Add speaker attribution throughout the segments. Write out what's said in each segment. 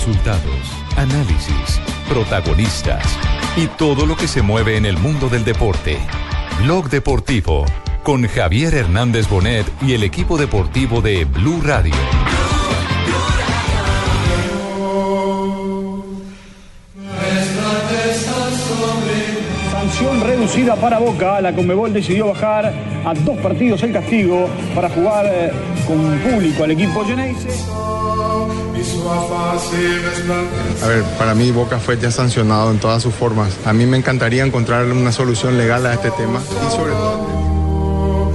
Speaker 1: Resultados, análisis, protagonistas y todo lo que se mueve en el mundo del deporte. Blog Deportivo con Javier Hernández Bonet y el equipo deportivo de Blue Radio.
Speaker 2: Sanción reducida para Boca. La Conmebol decidió bajar a dos partidos el castigo para jugar eh, con público al equipo Geneise.
Speaker 3: A ver, para mí Boca fue ya sancionado en todas sus formas. A mí me encantaría encontrar una solución legal a este tema y sobre todo,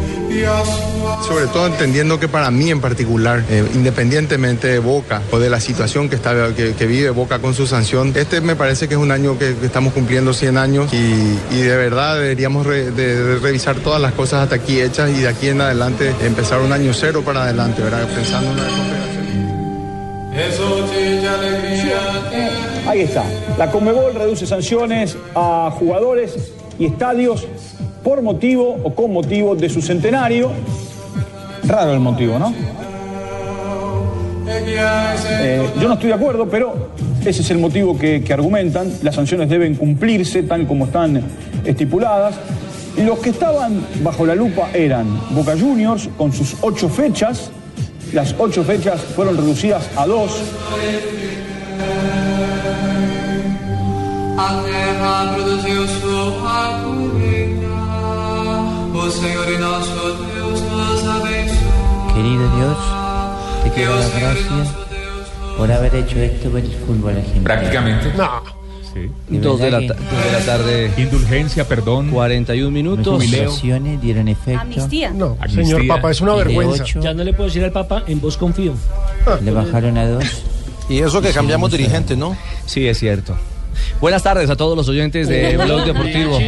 Speaker 3: sobre todo entendiendo que para mí en particular, eh, independientemente de Boca o de la situación que, está, que, que vive Boca con su sanción, este me parece que es un año que, que estamos cumpliendo 100 años y, y de verdad deberíamos re- de- de revisar todas las cosas hasta aquí hechas y de aquí en adelante empezar un año cero para adelante, ¿verdad? Pensando en una recuperación.
Speaker 2: Ahí está. La Conmebol reduce sanciones a jugadores y estadios por motivo o con motivo de su centenario. Raro el motivo, ¿no? Eh, yo no estoy de acuerdo, pero ese es el motivo que, que argumentan. Las sanciones deben cumplirse tal como están estipuladas. Los que estaban bajo la lupa eran Boca Juniors con sus ocho fechas. Las ocho fechas fueron reducidas a dos.
Speaker 4: A terra produziu sua colheita. O Senhor e nosso Deus nos abençoe.
Speaker 5: Querido Dios, te quiero dar gracias por haber hecho esto por el fútbol argentino.
Speaker 6: Prácticamente.
Speaker 5: De
Speaker 7: Dos de la, ta- dos de la tarde.
Speaker 6: Indulgencia, perdón.
Speaker 7: 41 minutos.
Speaker 5: Oraciones dieron efecto.
Speaker 8: Amnistía.
Speaker 9: No,
Speaker 6: Amnistía.
Speaker 9: señor Papa, es una
Speaker 5: Y de
Speaker 9: vergüenza.
Speaker 5: ocho
Speaker 8: Ya no le puedo decir al Papa, en vos confío.
Speaker 5: le bajaron a dos.
Speaker 10: Y eso que cambiamos dirigente, ¿no?
Speaker 7: Sí, es cierto. Buenas tardes a todos los oyentes de Blog Deportivo.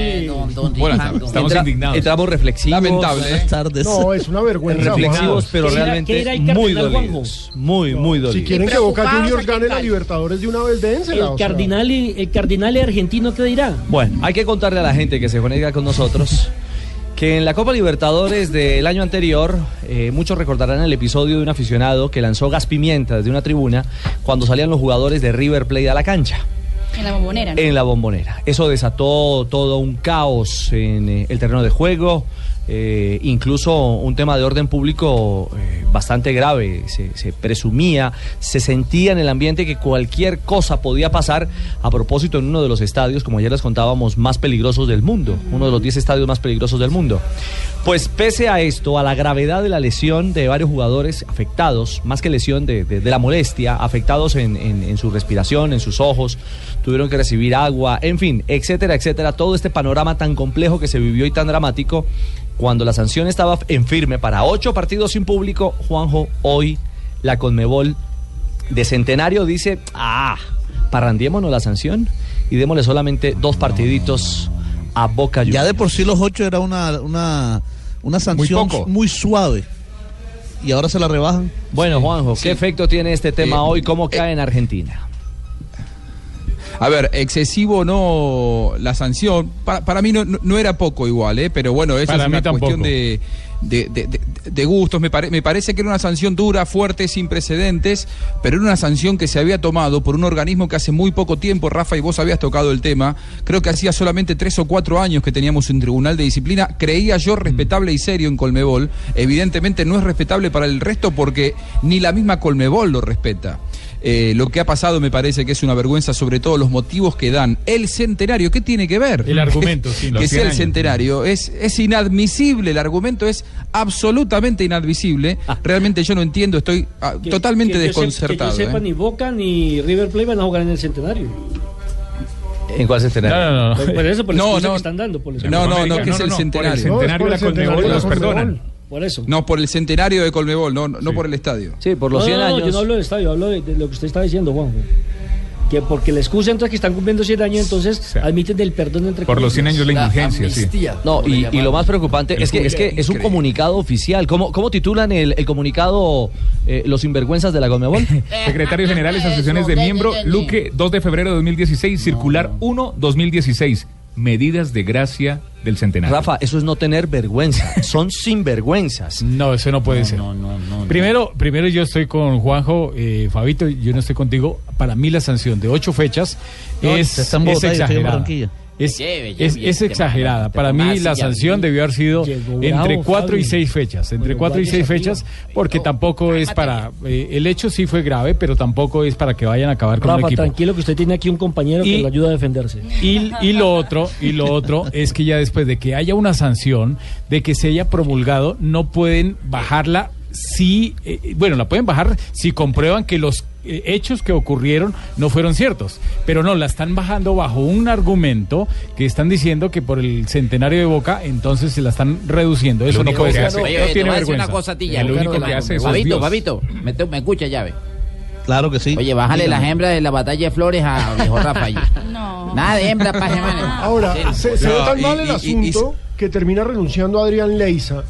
Speaker 6: Buenas tardes. Estamos
Speaker 7: Entra-
Speaker 6: indignados.
Speaker 7: Entramos reflexivos.
Speaker 10: Lamentable, ¿eh?
Speaker 7: tardes.
Speaker 9: No, es una vergüenza.
Speaker 7: reflexivos, pero
Speaker 8: ¿Qué dirá-
Speaker 7: realmente
Speaker 8: qué dirá el
Speaker 7: muy dolidos. Muy, muy
Speaker 9: Si
Speaker 7: dolidos.
Speaker 9: quieren que Boca Juniors gane la. Libertadores de una vez, dénsela.
Speaker 8: El cardinal, y- el cardinal argentino, ¿qué dirá?
Speaker 7: Bueno, hay que contarle a la gente que se conecta con nosotros que en la Copa Libertadores del año anterior, eh, muchos recordarán el episodio de un aficionado que lanzó gas pimienta desde una tribuna cuando salían los jugadores de River Plate a la cancha.
Speaker 11: En la bombonera.
Speaker 7: en la bombonera. Eso desató todo un caos en eh, el terreno de juego, eh, incluso un tema de orden público eh, bastante grave. Se, se presumía, se sentía en el ambiente que cualquier cosa podía pasar a propósito en uno de los estadios, como ayer les contábamos, más peligrosos del mundo, uno de los 10 estadios más peligrosos del mundo. Pues pese a esto, a la gravedad de la lesión de varios jugadores afectados, más que lesión de, de- de la molestia, afectados en, en- en su respiración, en sus ojos, tuvieron que recibir agua, en fin, etcétera, etcétera, todo este panorama tan complejo que se vivió y tan dramático, cuando la sanción estaba en firme para ocho partidos sin público, Juanjo, hoy la Conmebol de Centenario dice, ah, parrandiémonos la sanción y démosle solamente dos partiditos a Boca Juniors.
Speaker 10: Ya de por sí los ocho era una, una, una sanción
Speaker 6: poco.
Speaker 10: muy, suave. Y ahora se la rebajan.
Speaker 7: Bueno, Juanjo, ¿qué
Speaker 6: Sí.
Speaker 7: efecto tiene este tema
Speaker 6: Eh,
Speaker 7: hoy? ¿Cómo cae en Argentina?
Speaker 6: A ver, excesivo no la sanción. Para, para mí no, era poco igual, ¿eh? pero bueno, eso
Speaker 12: Para
Speaker 6: es una
Speaker 12: tampoco.
Speaker 6: cuestión de, de, de- de- de gustos. Me, pare- me parece que era una sanción dura, fuerte, sin precedentes, pero era una sanción que se había tomado por un organismo que hace muy poco tiempo, Rafa, y vos habías tocado el tema, creo que hacía solamente tres o cuatro años que teníamos un tribunal de disciplina, creía yo respetable y serio en Colmebol. Evidentemente no es respetable para el resto porque ni la misma Colmebol lo respeta. Eh, lo que ha pasado me parece que es una vergüenza, sobre todo los motivos que dan. El centenario, ¿qué tiene que ver?
Speaker 12: El argumento, sí, los
Speaker 6: que
Speaker 12: 100
Speaker 6: sea el centenario. Es, es inadmisible, el argumento es absolutamente inadmisible. Realmente yo no entiendo, estoy ah,
Speaker 8: Que-
Speaker 6: totalmente
Speaker 8: que yo sepa-
Speaker 6: desconcertado.
Speaker 8: que yo sepa,
Speaker 6: ¿eh?
Speaker 8: ni Boca ni River Plate van a jugar en el centenario.
Speaker 7: ¿En cuál centenario?
Speaker 12: No, no, no.
Speaker 8: Por, por eso, por
Speaker 6: No, no.
Speaker 8: que están dando. Por la
Speaker 6: No, no, no, que es el
Speaker 12: Por el
Speaker 6: centenario.
Speaker 12: centenario
Speaker 9: No,
Speaker 12: la
Speaker 9: es por el
Speaker 12: Conmebol
Speaker 9: centenario
Speaker 12: los.
Speaker 8: Por eso.
Speaker 6: No, por el centenario de Colmebol, no, no, por el estadio.
Speaker 7: Sí, por los
Speaker 8: No,
Speaker 7: 100
Speaker 8: no, no,
Speaker 7: años.
Speaker 8: Yo no hablo del estadio, hablo de, de lo que usted está diciendo, Juanjo. Que porque la excusa entonces que están cumpliendo 100 años, entonces
Speaker 12: sea,
Speaker 8: admiten el perdón entre
Speaker 12: Por los 100
Speaker 8: comillas.
Speaker 12: años la indulgencia, sí.
Speaker 7: No, y, y lo más preocupante es que, es que es un comunicado oficial. ¿Cómo, cómo titulan el, el comunicado eh, los sinvergüenzas de la Conmebol?
Speaker 12: Secretario General de Asociaciones de Miembro, Luque, 2 de febrero de 2016, circular 1, 2016. Medidas de gracia del centenario.
Speaker 7: Rafa, eso es no tener vergüenza. Son sinvergüenzas.
Speaker 11: No, eso no puede ser. Primero, primero yo estoy con Juanjo, eh, Fabito, yo no estoy contigo. Para mí la sanción de ocho fechas
Speaker 10: No,
Speaker 11: es,
Speaker 10: usted está en
Speaker 11: es
Speaker 10: Bogotá y yo estoy en
Speaker 11: exagerada. Es,
Speaker 13: Lleve, lleve,
Speaker 11: es-
Speaker 13: lleve,
Speaker 11: es
Speaker 13: te
Speaker 11: exagerada. Para mí la
Speaker 13: sí, ya
Speaker 11: sanción debió haber sido
Speaker 8: Llegó
Speaker 11: entre
Speaker 8: bravo,
Speaker 11: cuatro y seis fechas. Entre
Speaker 8: Bueno,
Speaker 11: cuatro y seis fechas, porque tampoco es para. eh, el hecho sí fue grave, pero tampoco es para que vayan a acabar con
Speaker 8: Rafa,
Speaker 11: equipo.
Speaker 8: tranquilo que usted tiene aquí un compañero
Speaker 11: Y-
Speaker 8: que lo ayuda a defenderse.
Speaker 11: Y, y lo otro, y lo otro es que ya después de que haya una sanción, de que se haya promulgado, no pueden bajarla si, eh, bueno, la pueden bajar si comprueban que los eh, hechos que ocurrieron no fueron ciertos, pero no, la están bajando bajo un argumento que están diciendo que por el centenario de Boca, entonces se la están reduciendo. Eso
Speaker 12: Lo
Speaker 11: no puede ser.
Speaker 13: Oye,
Speaker 12: no tiene vergüenza.
Speaker 13: una cosa a ti, ya.
Speaker 12: El único que hace eso es
Speaker 13: Fabito,
Speaker 12: Dios.
Speaker 13: Fabito, me, te- me escucha, llave.
Speaker 10: Claro que sí.
Speaker 13: Oye, bájale
Speaker 10: Dígame.
Speaker 13: las hembras de la batalla de flores a viejo Rafa allí.
Speaker 14: No.
Speaker 13: Nada de hembra para semana.
Speaker 9: Ahora, se, se ve tan
Speaker 2: y-
Speaker 9: mal el
Speaker 2: y- y-
Speaker 9: asunto que termina renunciando Adrián Leiza,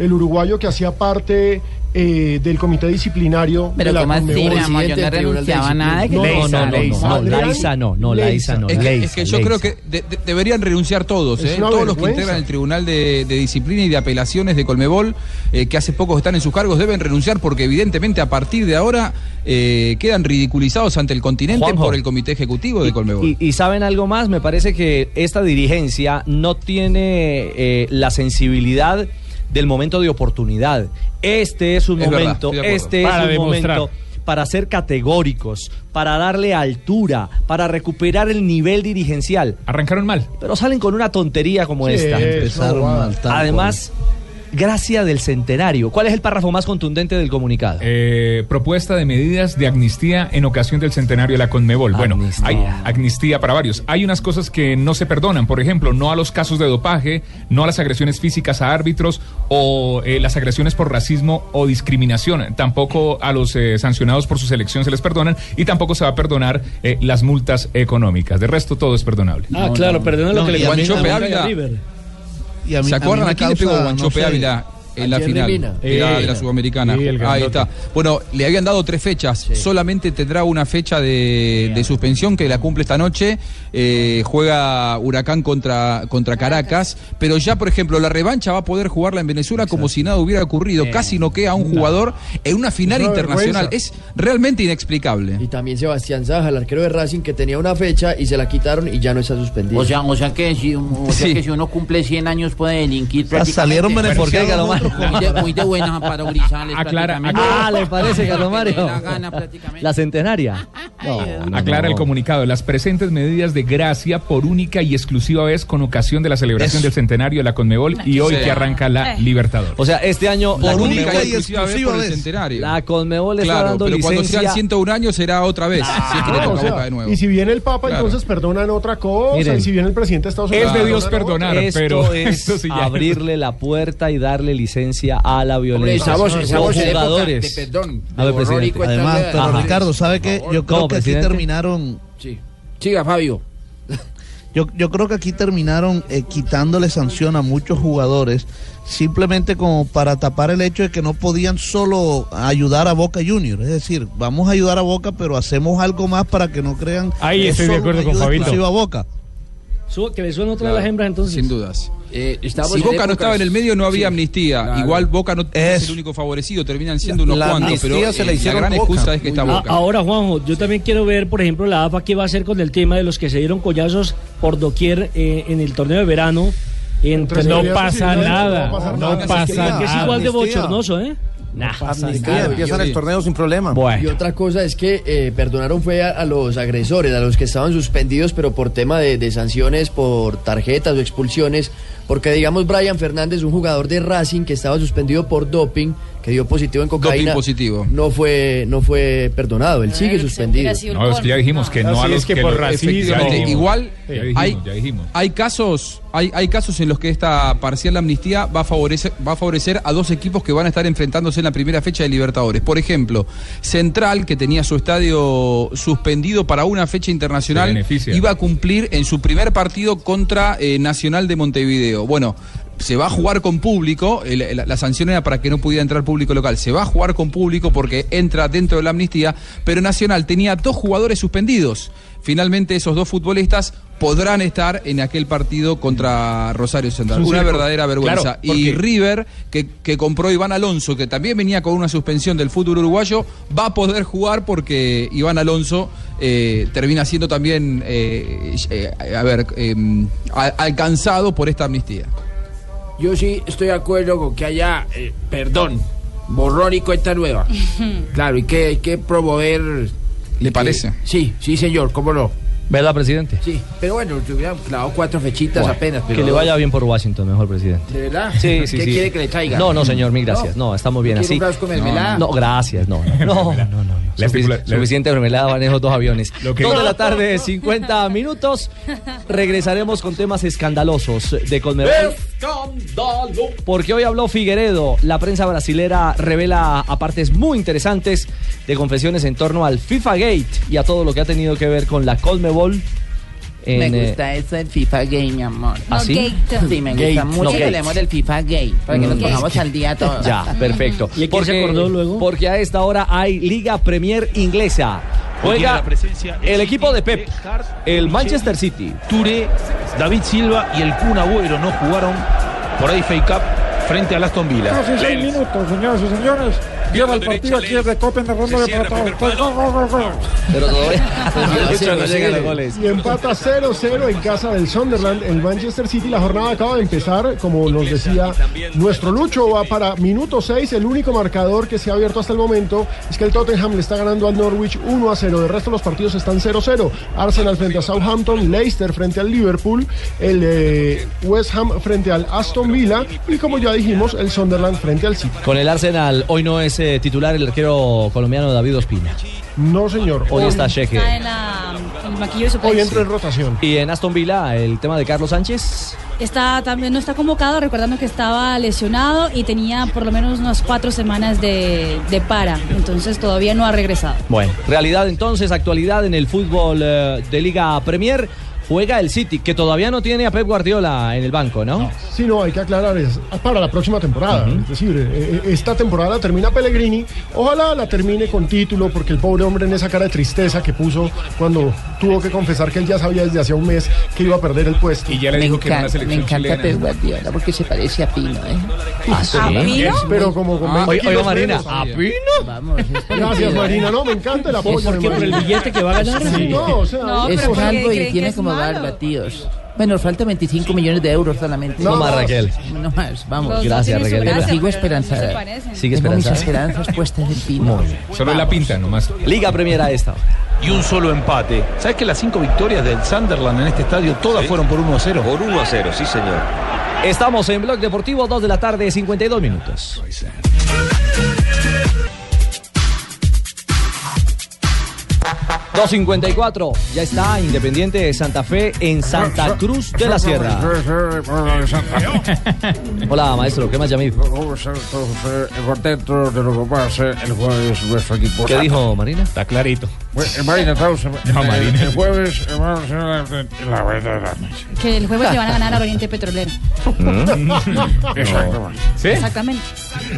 Speaker 9: el uruguayo que hacía parte eh, del comité disciplinario
Speaker 13: Pero
Speaker 9: de la
Speaker 13: así, amor, yo no renunciaba a nada. que
Speaker 9: No,
Speaker 7: No, no, no, no, no,
Speaker 9: Adrián
Speaker 7: Laiza no, no, Laiza no.
Speaker 6: Es que, es
Speaker 7: Laiza,
Speaker 6: que yo creo que de- de- deberían renunciar todos,
Speaker 9: Es
Speaker 6: ¿eh? todos los que integran el Tribunal de, de Disciplina y de Apelaciones de Colmebol, eh, que hace poco están en sus cargos, deben renunciar porque evidentemente a partir de ahora eh, quedan ridiculizados ante el continente
Speaker 7: Juanjo.
Speaker 6: por el Comité Ejecutivo de Colmebol.
Speaker 7: Y, y saben algo más, me parece que esta dirigencia no tiene eh, la sensibilidad del momento de oportunidad. Este es un
Speaker 6: Es
Speaker 7: momento, este
Speaker 11: Para
Speaker 7: es un
Speaker 11: demostrar.
Speaker 7: momento para ser categóricos, para darle altura, para recuperar el nivel dirigencial.
Speaker 12: Arrancaron mal.
Speaker 7: Pero salen con una tontería como
Speaker 9: Sí,
Speaker 7: esta.
Speaker 9: es
Speaker 10: Empezaron mal. tal
Speaker 7: Además, gracia del centenario. ¿Cuál es el párrafo más contundente del comunicado?
Speaker 12: Eh, propuesta de medidas de amnistía en ocasión del centenario de la Conmebol. Bueno, hay amnistía para varios. Hay unas cosas que no se perdonan. Por ejemplo, no a los casos de dopaje, no a las agresiones físicas a árbitros o eh, las agresiones por racismo o discriminación. Tampoco a los eh, sancionados por su selección se les perdonan y tampoco se va a perdonar eh, las multas económicas. De resto, todo es perdonable.
Speaker 8: Ah, claro, perdona lo
Speaker 10: No,
Speaker 8: que le
Speaker 6: Ávila.
Speaker 8: River.
Speaker 10: Y a mí-
Speaker 6: ¿Se
Speaker 10: a mí
Speaker 6: acuerdan
Speaker 10: me
Speaker 6: a quién le pegó Guanchope
Speaker 10: no sé,
Speaker 6: Ávila en la final
Speaker 13: Lemina.
Speaker 6: de la, de la
Speaker 11: Eh,
Speaker 6: Sudamericana?
Speaker 11: sí,
Speaker 6: Ahí está. Bueno, le habían dado tres fechas. Solamente tendrá una fecha de, de suspensión que la cumple esta noche. Eh, juega Huracán contra, contra Caracas. Pero ya, por ejemplo, la revancha va a poder jugarla en Venezuela como si nada hubiera ocurrido. Casi no queda a un jugador en una final
Speaker 9: Es una
Speaker 6: internacional.
Speaker 9: vergüenza.
Speaker 6: Es realmente inexplicable.
Speaker 15: Y también Sebastián Saja, el arquero de Racing, que tenía una fecha y se la quitaron y ya no está suspendido.
Speaker 13: O sea, o sea que si, o sea
Speaker 6: Sí.
Speaker 13: que si uno cumple 100 años puede delinquir
Speaker 10: salieron
Speaker 13: Muy de, muy de buenas para Grisales.
Speaker 12: Aclara-.
Speaker 7: Ah, ¿le parece, Carlos Mario?
Speaker 13: La gana prácticamente.
Speaker 7: La centenaria. No, no,
Speaker 12: Aclara
Speaker 7: no.
Speaker 12: el comunicado. Las presentes medidas de gracia por única y exclusiva vez con ocasión de la celebración
Speaker 6: Eso.
Speaker 12: del centenario de la Conmebol y hoy que arranca la
Speaker 14: Eh.
Speaker 12: Libertadores.
Speaker 7: O sea, este año la
Speaker 6: Por única
Speaker 7: Conmebol,
Speaker 6: y exclusiva vez por el centenario.
Speaker 7: la Conmebol está
Speaker 6: Claro,
Speaker 7: dando
Speaker 6: pero cuando
Speaker 7: licencia.
Speaker 6: sean 101 años será otra vez. si es que le toca
Speaker 9: o sea,
Speaker 6: Boca de nuevo.
Speaker 9: y si viene el Papa,
Speaker 6: Claro.
Speaker 9: entonces perdonan otra cosa.
Speaker 7: Miren.
Speaker 9: y si viene el presidente de Estados Unidos.
Speaker 12: Es de Dios perdonar,
Speaker 7: Esto
Speaker 12: pero
Speaker 7: es
Speaker 12: esto sí ya-
Speaker 7: abrirle la puerta y darle licencia a la
Speaker 13: Hombre,
Speaker 7: violencia.
Speaker 13: estamos,
Speaker 7: Los
Speaker 13: estamos en época
Speaker 7: jugadores.
Speaker 13: de perdón.
Speaker 7: A ver, presidente.
Speaker 10: Además,
Speaker 7: Ajá.
Speaker 10: Ricardo, ¿sabe qué? Yo creo
Speaker 7: ¿Cómo,
Speaker 10: que aquí terminaron
Speaker 13: Sí. Siga, Fabio.
Speaker 10: Yo, yo creo que aquí terminaron eh, quitándole sanción a muchos jugadores simplemente como para tapar el hecho de que no podían solo ayudar a Boca Juniors. Es decir, vamos a ayudar a Boca, pero hacemos algo más para que no crean
Speaker 11: Ahí
Speaker 10: que es
Speaker 11: estoy de acuerdo con Fabito.
Speaker 10: a Boca.
Speaker 8: Su- que le suena otra de las hembras entonces.
Speaker 6: Sin dudas.
Speaker 13: Eh,
Speaker 6: Si Boca no estaba en el medio no había
Speaker 13: Sí,
Speaker 6: amnistía.
Speaker 13: claro.
Speaker 6: Igual Boca no es
Speaker 10: Es-
Speaker 6: el único favorecido, terminan siendo unos
Speaker 16: La
Speaker 6: cuantos, pero
Speaker 16: se la
Speaker 6: gran
Speaker 16: Boca.
Speaker 6: excusa es que está Boca.
Speaker 8: ahora, Juanjo, yo también quiero ver, por ejemplo, la AFA qué va a hacer con el tema de los que se dieron collazos por doquier eh, en el torneo de verano. Entre
Speaker 11: No pasa nada.
Speaker 9: no va a pasar
Speaker 11: No
Speaker 9: nada.
Speaker 11: pasa
Speaker 8: que es
Speaker 11: nada.
Speaker 8: igual de bochornoso, ¿eh?
Speaker 7: Nah.
Speaker 16: Empiezan
Speaker 13: yo-
Speaker 16: el torneo sin problema.
Speaker 15: Y otra cosa es que eh, perdonaron fue a, a los agresores, a los que estaban suspendidos, pero por tema de, de sanciones, por tarjetas o expulsiones. Porque digamos Brian Fernández, un jugador de Racing que estaba suspendido por doping, que dio positivo en cocaína,
Speaker 6: positivo.
Speaker 15: no fue no fue perdonado, él sigue suspendido.
Speaker 12: No, es que ya dijimos que no a los
Speaker 11: es que por racismo-
Speaker 6: igual
Speaker 12: Ya dijimos,
Speaker 6: hay,
Speaker 12: ya dijimos.
Speaker 6: hay casos hay, hay casos en los que esta parcial amnistía va a favorecer va a favorecer a dos equipos que van a estar enfrentándose en la primera fecha de Libertadores. Por ejemplo, Central que tenía su estadio suspendido para una fecha internacional iba a cumplir en su primer partido contra eh, Nacional de Montevideo. Bueno, se va a jugar con público, el- la, la sanción era para que no pudiera entrar público local, se va a jugar con público porque entra dentro de la amnistía, pero Nacional tenía dos jugadores suspendidos. finalmente esos dos futbolistas podrán estar en aquel partido contra Rosario Central. Una verdadera vergüenza.
Speaker 11: Claro,
Speaker 6: y River, que, que compró Iván Alonso, que también venía con una suspensión del fútbol uruguayo, va a poder jugar porque Iván Alonso eh, termina siendo también, eh, eh, a ver, eh, a- alcanzado por esta amnistía.
Speaker 17: Yo sí estoy de acuerdo con que haya, eh, perdón, borrón y cuenta nueva. Claro, y que hay que promover...
Speaker 6: ¿Le parece?
Speaker 17: Sí, sí, señor, cómo no.
Speaker 7: ¿Verdad, presidente?
Speaker 17: Sí, pero bueno, te hubieran clavado cuatro fechitas
Speaker 7: Bueno,
Speaker 17: apenas. Pero
Speaker 7: que le vaya bien por Washington, mejor presidente.
Speaker 17: ¿De verdad?
Speaker 7: Sí, sí,
Speaker 17: ¿Qué
Speaker 7: sí.
Speaker 17: quiere que le traiga?
Speaker 7: No, no, señor, mil gracias. No, estamos bien
Speaker 17: ¿Quiere
Speaker 7: así.
Speaker 17: de mermelada?
Speaker 7: No, gracias, no. No, no, no. no. Sufic- Suficiente mermelada van esos dos aviones. Dos de la tarde, 50 minutos. Regresaremos con temas escandalosos de Conmebol. Porque hoy habló Figueredo. La prensa brasilera revela apartes muy interesantes de confesiones en torno al FIFA Gate y a todo lo que ha tenido que ver con la Conmebol. En,
Speaker 17: me
Speaker 7: eh,
Speaker 17: gusta eso del FIFA Game, mi amor.
Speaker 7: ¿Ah, sí?
Speaker 17: Sí, me gusta
Speaker 7: Gate,
Speaker 17: mucho
Speaker 7: no
Speaker 17: que hablemos del FIFA Game, para que
Speaker 7: Mm.
Speaker 17: nos pongamos al día todos.
Speaker 7: Ya, perfecto.
Speaker 8: ¿Y quién se acordó luego?
Speaker 7: Porque a esta hora hay Liga Premier inglesa. Juega el equipo de Pep, el Manchester City.
Speaker 16: Touré, David Silva y el Kun Agüero no jugaron por ahí FA Cup frente al Aston Villa.
Speaker 13: Hace seis minutos, señoras y señores. Lleva el partido aquí ronda de.
Speaker 7: Pero todavía no llegan los goles.
Speaker 9: Y empata 0-0 en casa del Sunderland, el Manchester City. La jornada acaba de empezar, como nos decía nuestro Lucho, va para minuto 6. El único marcador que se ha abierto hasta el momento es que el Tottenham le está ganando al Norwich 1 a 0. De resto, los partidos están 0-0. Arsenal frente a Southampton, Leicester frente al Liverpool, el eh, West Ham frente al Aston Villa y, como ya dijimos, el Sunderland frente al City.
Speaker 7: Con el Arsenal, hoy no es eh, titular el arquero colombiano David Ospina.
Speaker 9: No, señor.
Speaker 7: Hoy está Sheque.
Speaker 18: Está en la, en
Speaker 9: Hoy entra en rotación.
Speaker 7: Y en Aston Villa, el tema de Carlos Sánchez.
Speaker 18: Está también no está convocado, recordando que estaba lesionado y tenía por lo menos unas cuatro semanas de, de para, entonces todavía no ha regresado.
Speaker 7: Bueno, realidad entonces, actualidad en el fútbol eh, de Liga Premier. Juega el City, que todavía no tiene a Pep Guardiola en el banco, ¿no?
Speaker 9: Sí, no, hay que aclarar, es para la próxima temporada. Es decir, eh, eh, esta temporada la termina Pellegrini. Ojalá la termine con título, porque el pobre hombre en esa cara de tristeza que puso cuando tuvo que confesar que él ya sabía desde hace un mes que iba a perder el puesto.
Speaker 12: Y ya le
Speaker 17: Me
Speaker 12: dijo que en una
Speaker 17: encanta, me
Speaker 12: selección
Speaker 17: encanta
Speaker 12: chilena.
Speaker 17: Pep Guardiola porque se parece a Pino, ¿eh?
Speaker 7: ¿Ah, sí?
Speaker 18: ¿A Pino?
Speaker 9: Pero como con
Speaker 17: Ah,
Speaker 9: 20
Speaker 7: Oiga, Marina,
Speaker 9: menos.
Speaker 7: ¿a Pino?
Speaker 17: Vamos,
Speaker 9: Gracias,
Speaker 17: parecido, ¿eh?
Speaker 9: Marina. No, me encanta el apoyo.
Speaker 8: ¿Por qué?
Speaker 9: de
Speaker 8: ¿Por el
Speaker 9: Marina.
Speaker 8: billete que va a ganar?
Speaker 9: Sí, no, o sea,
Speaker 18: No,
Speaker 17: Es y tiene como tíos. Bueno, nos falta 25 millones de euros solamente.
Speaker 9: No
Speaker 7: No más, Raquel.
Speaker 17: No más, vamos.
Speaker 18: Los
Speaker 7: Gracias, Raquel.
Speaker 17: Sigo esperanzada.
Speaker 7: Sigue
Speaker 17: Tengo mis
Speaker 7: esperanzada.
Speaker 17: esperanzas puestas en Pino.
Speaker 12: Solo la pinta nomás.
Speaker 7: Liga Premier a esta hora.
Speaker 16: Y un solo empate. ¿Sabes que las cinco victorias del Sunderland en este estadio todas fueron por 1 a 0?
Speaker 19: Por 1 a 0, sí señor.
Speaker 7: Estamos en Blog Deportivo, 2 de la tarde, 52 minutos. ...2.54... Ya está Independiente de Santa Fe en Santa Cruz de la Sierra. Hola, maestro. ¿Qué más?
Speaker 13: Contento de lo que va a hacer el jueves nuestro equipo.
Speaker 7: ¿Qué dijo Marina?
Speaker 12: Está clarito.
Speaker 13: Marina, estamos en-
Speaker 12: No, Marina.
Speaker 13: El jueves eh, vamos a hacer la, la verdad.
Speaker 18: Que el jueves le van a ganar al Oriente Petrolero.
Speaker 13: Exacto.
Speaker 12: ¿Sí?
Speaker 18: Exactamente.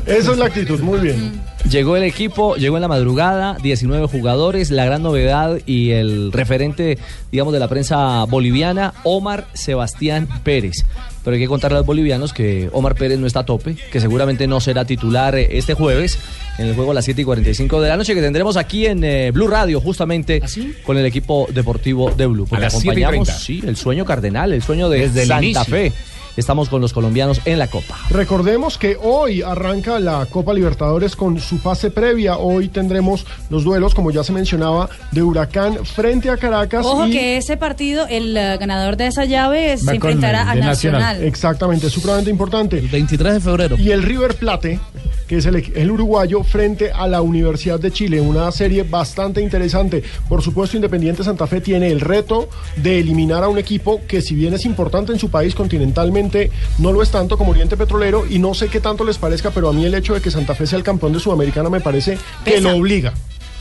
Speaker 9: Esa es la actitud, muy bien.
Speaker 7: Llegó el equipo, llegó en la madrugada, 19 jugadores, la gran novedad y el referente, digamos, de la prensa boliviana, Omar Sebastián Pérez. Pero hay que contarle a los bolivianos que Omar Pérez no está a tope, que seguramente no será titular eh, este jueves en el juego a las 7 y 45 de la noche que tendremos aquí en eh, Blue Radio, justamente con el equipo deportivo de Blue. Porque
Speaker 12: las 7 y
Speaker 7: acompañamos,
Speaker 12: 30.
Speaker 7: sí, el sueño cardenal, el sueño de
Speaker 12: Desde
Speaker 7: Santa. Fe. Estamos con los colombianos en la Copa.
Speaker 9: Recordemos que hoy arranca la Copa Libertadores con su fase previa. Hoy tendremos los duelos, como ya se mencionaba, de Huracán frente a Caracas.
Speaker 18: Ojo
Speaker 9: y-
Speaker 18: que ese partido, el eh, ganador de esa llave se
Speaker 9: Va con
Speaker 18: enfrentará
Speaker 9: el
Speaker 18: a
Speaker 9: de
Speaker 18: Nacional.
Speaker 9: Exactamente, es supremamente importante. El
Speaker 20: 23 de febrero.
Speaker 9: Y el River Plate, que es el, el uruguayo, frente a la Universidad de Chile. Una serie bastante interesante. Por supuesto, Independiente Santa Fe tiene el reto de eliminar a un equipo que, si bien es importante en su país continentalmente, no lo es tanto como Oriente Petrolero. Y no sé qué tanto les parezca, pero a mí el hecho de que Santa Fe sea el campeón de Sudamericana me parece que lo obliga.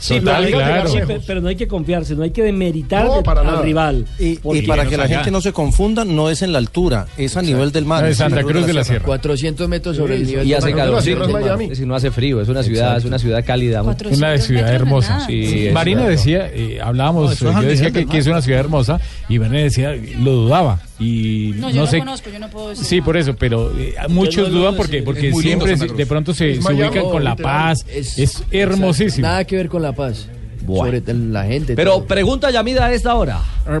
Speaker 8: Sí, pero, sí, pe- pero no hay que confiarse, no hay que demeritar
Speaker 9: No,
Speaker 8: de-
Speaker 9: para
Speaker 8: al
Speaker 9: nada.
Speaker 8: rival.
Speaker 21: Y, para que la gente no se confunda, no es en la altura, es a nivel del mar.
Speaker 11: No,
Speaker 21: es
Speaker 11: Santa Cruz de la Sierra.
Speaker 15: 400 metros sobre el nivel
Speaker 7: Y
Speaker 15: del
Speaker 7: hace
Speaker 15: mar.
Speaker 7: calor,
Speaker 9: la
Speaker 7: sí,
Speaker 9: es
Speaker 7: decir, no hace frío, es una ciudad, es una ciudad cálida. muy-
Speaker 18: 400
Speaker 11: Una ciudad hermosa. Marina
Speaker 7: verdad.
Speaker 11: decía, eh, hablábamos, yo decía que, es una ciudad hermosa y Marina decía, lo dudaba. Y
Speaker 18: No,
Speaker 11: no,
Speaker 18: yo no
Speaker 11: sé.
Speaker 18: conozco, yo no puedo decir
Speaker 11: Sí, por eso, pero eh, muchos
Speaker 8: no
Speaker 11: dudan porque,
Speaker 8: Es
Speaker 11: porque siempre se- de pronto se,
Speaker 9: Es
Speaker 11: se
Speaker 9: Miami,
Speaker 11: ubican con La. Paz. Es, hermosísimo.
Speaker 15: Nada que ver con La Paz.
Speaker 7: Bueno.
Speaker 15: Sobre la gente.
Speaker 7: Pero
Speaker 15: todo.
Speaker 7: pregunta Yamida a esta hora.
Speaker 13: Eh, eh,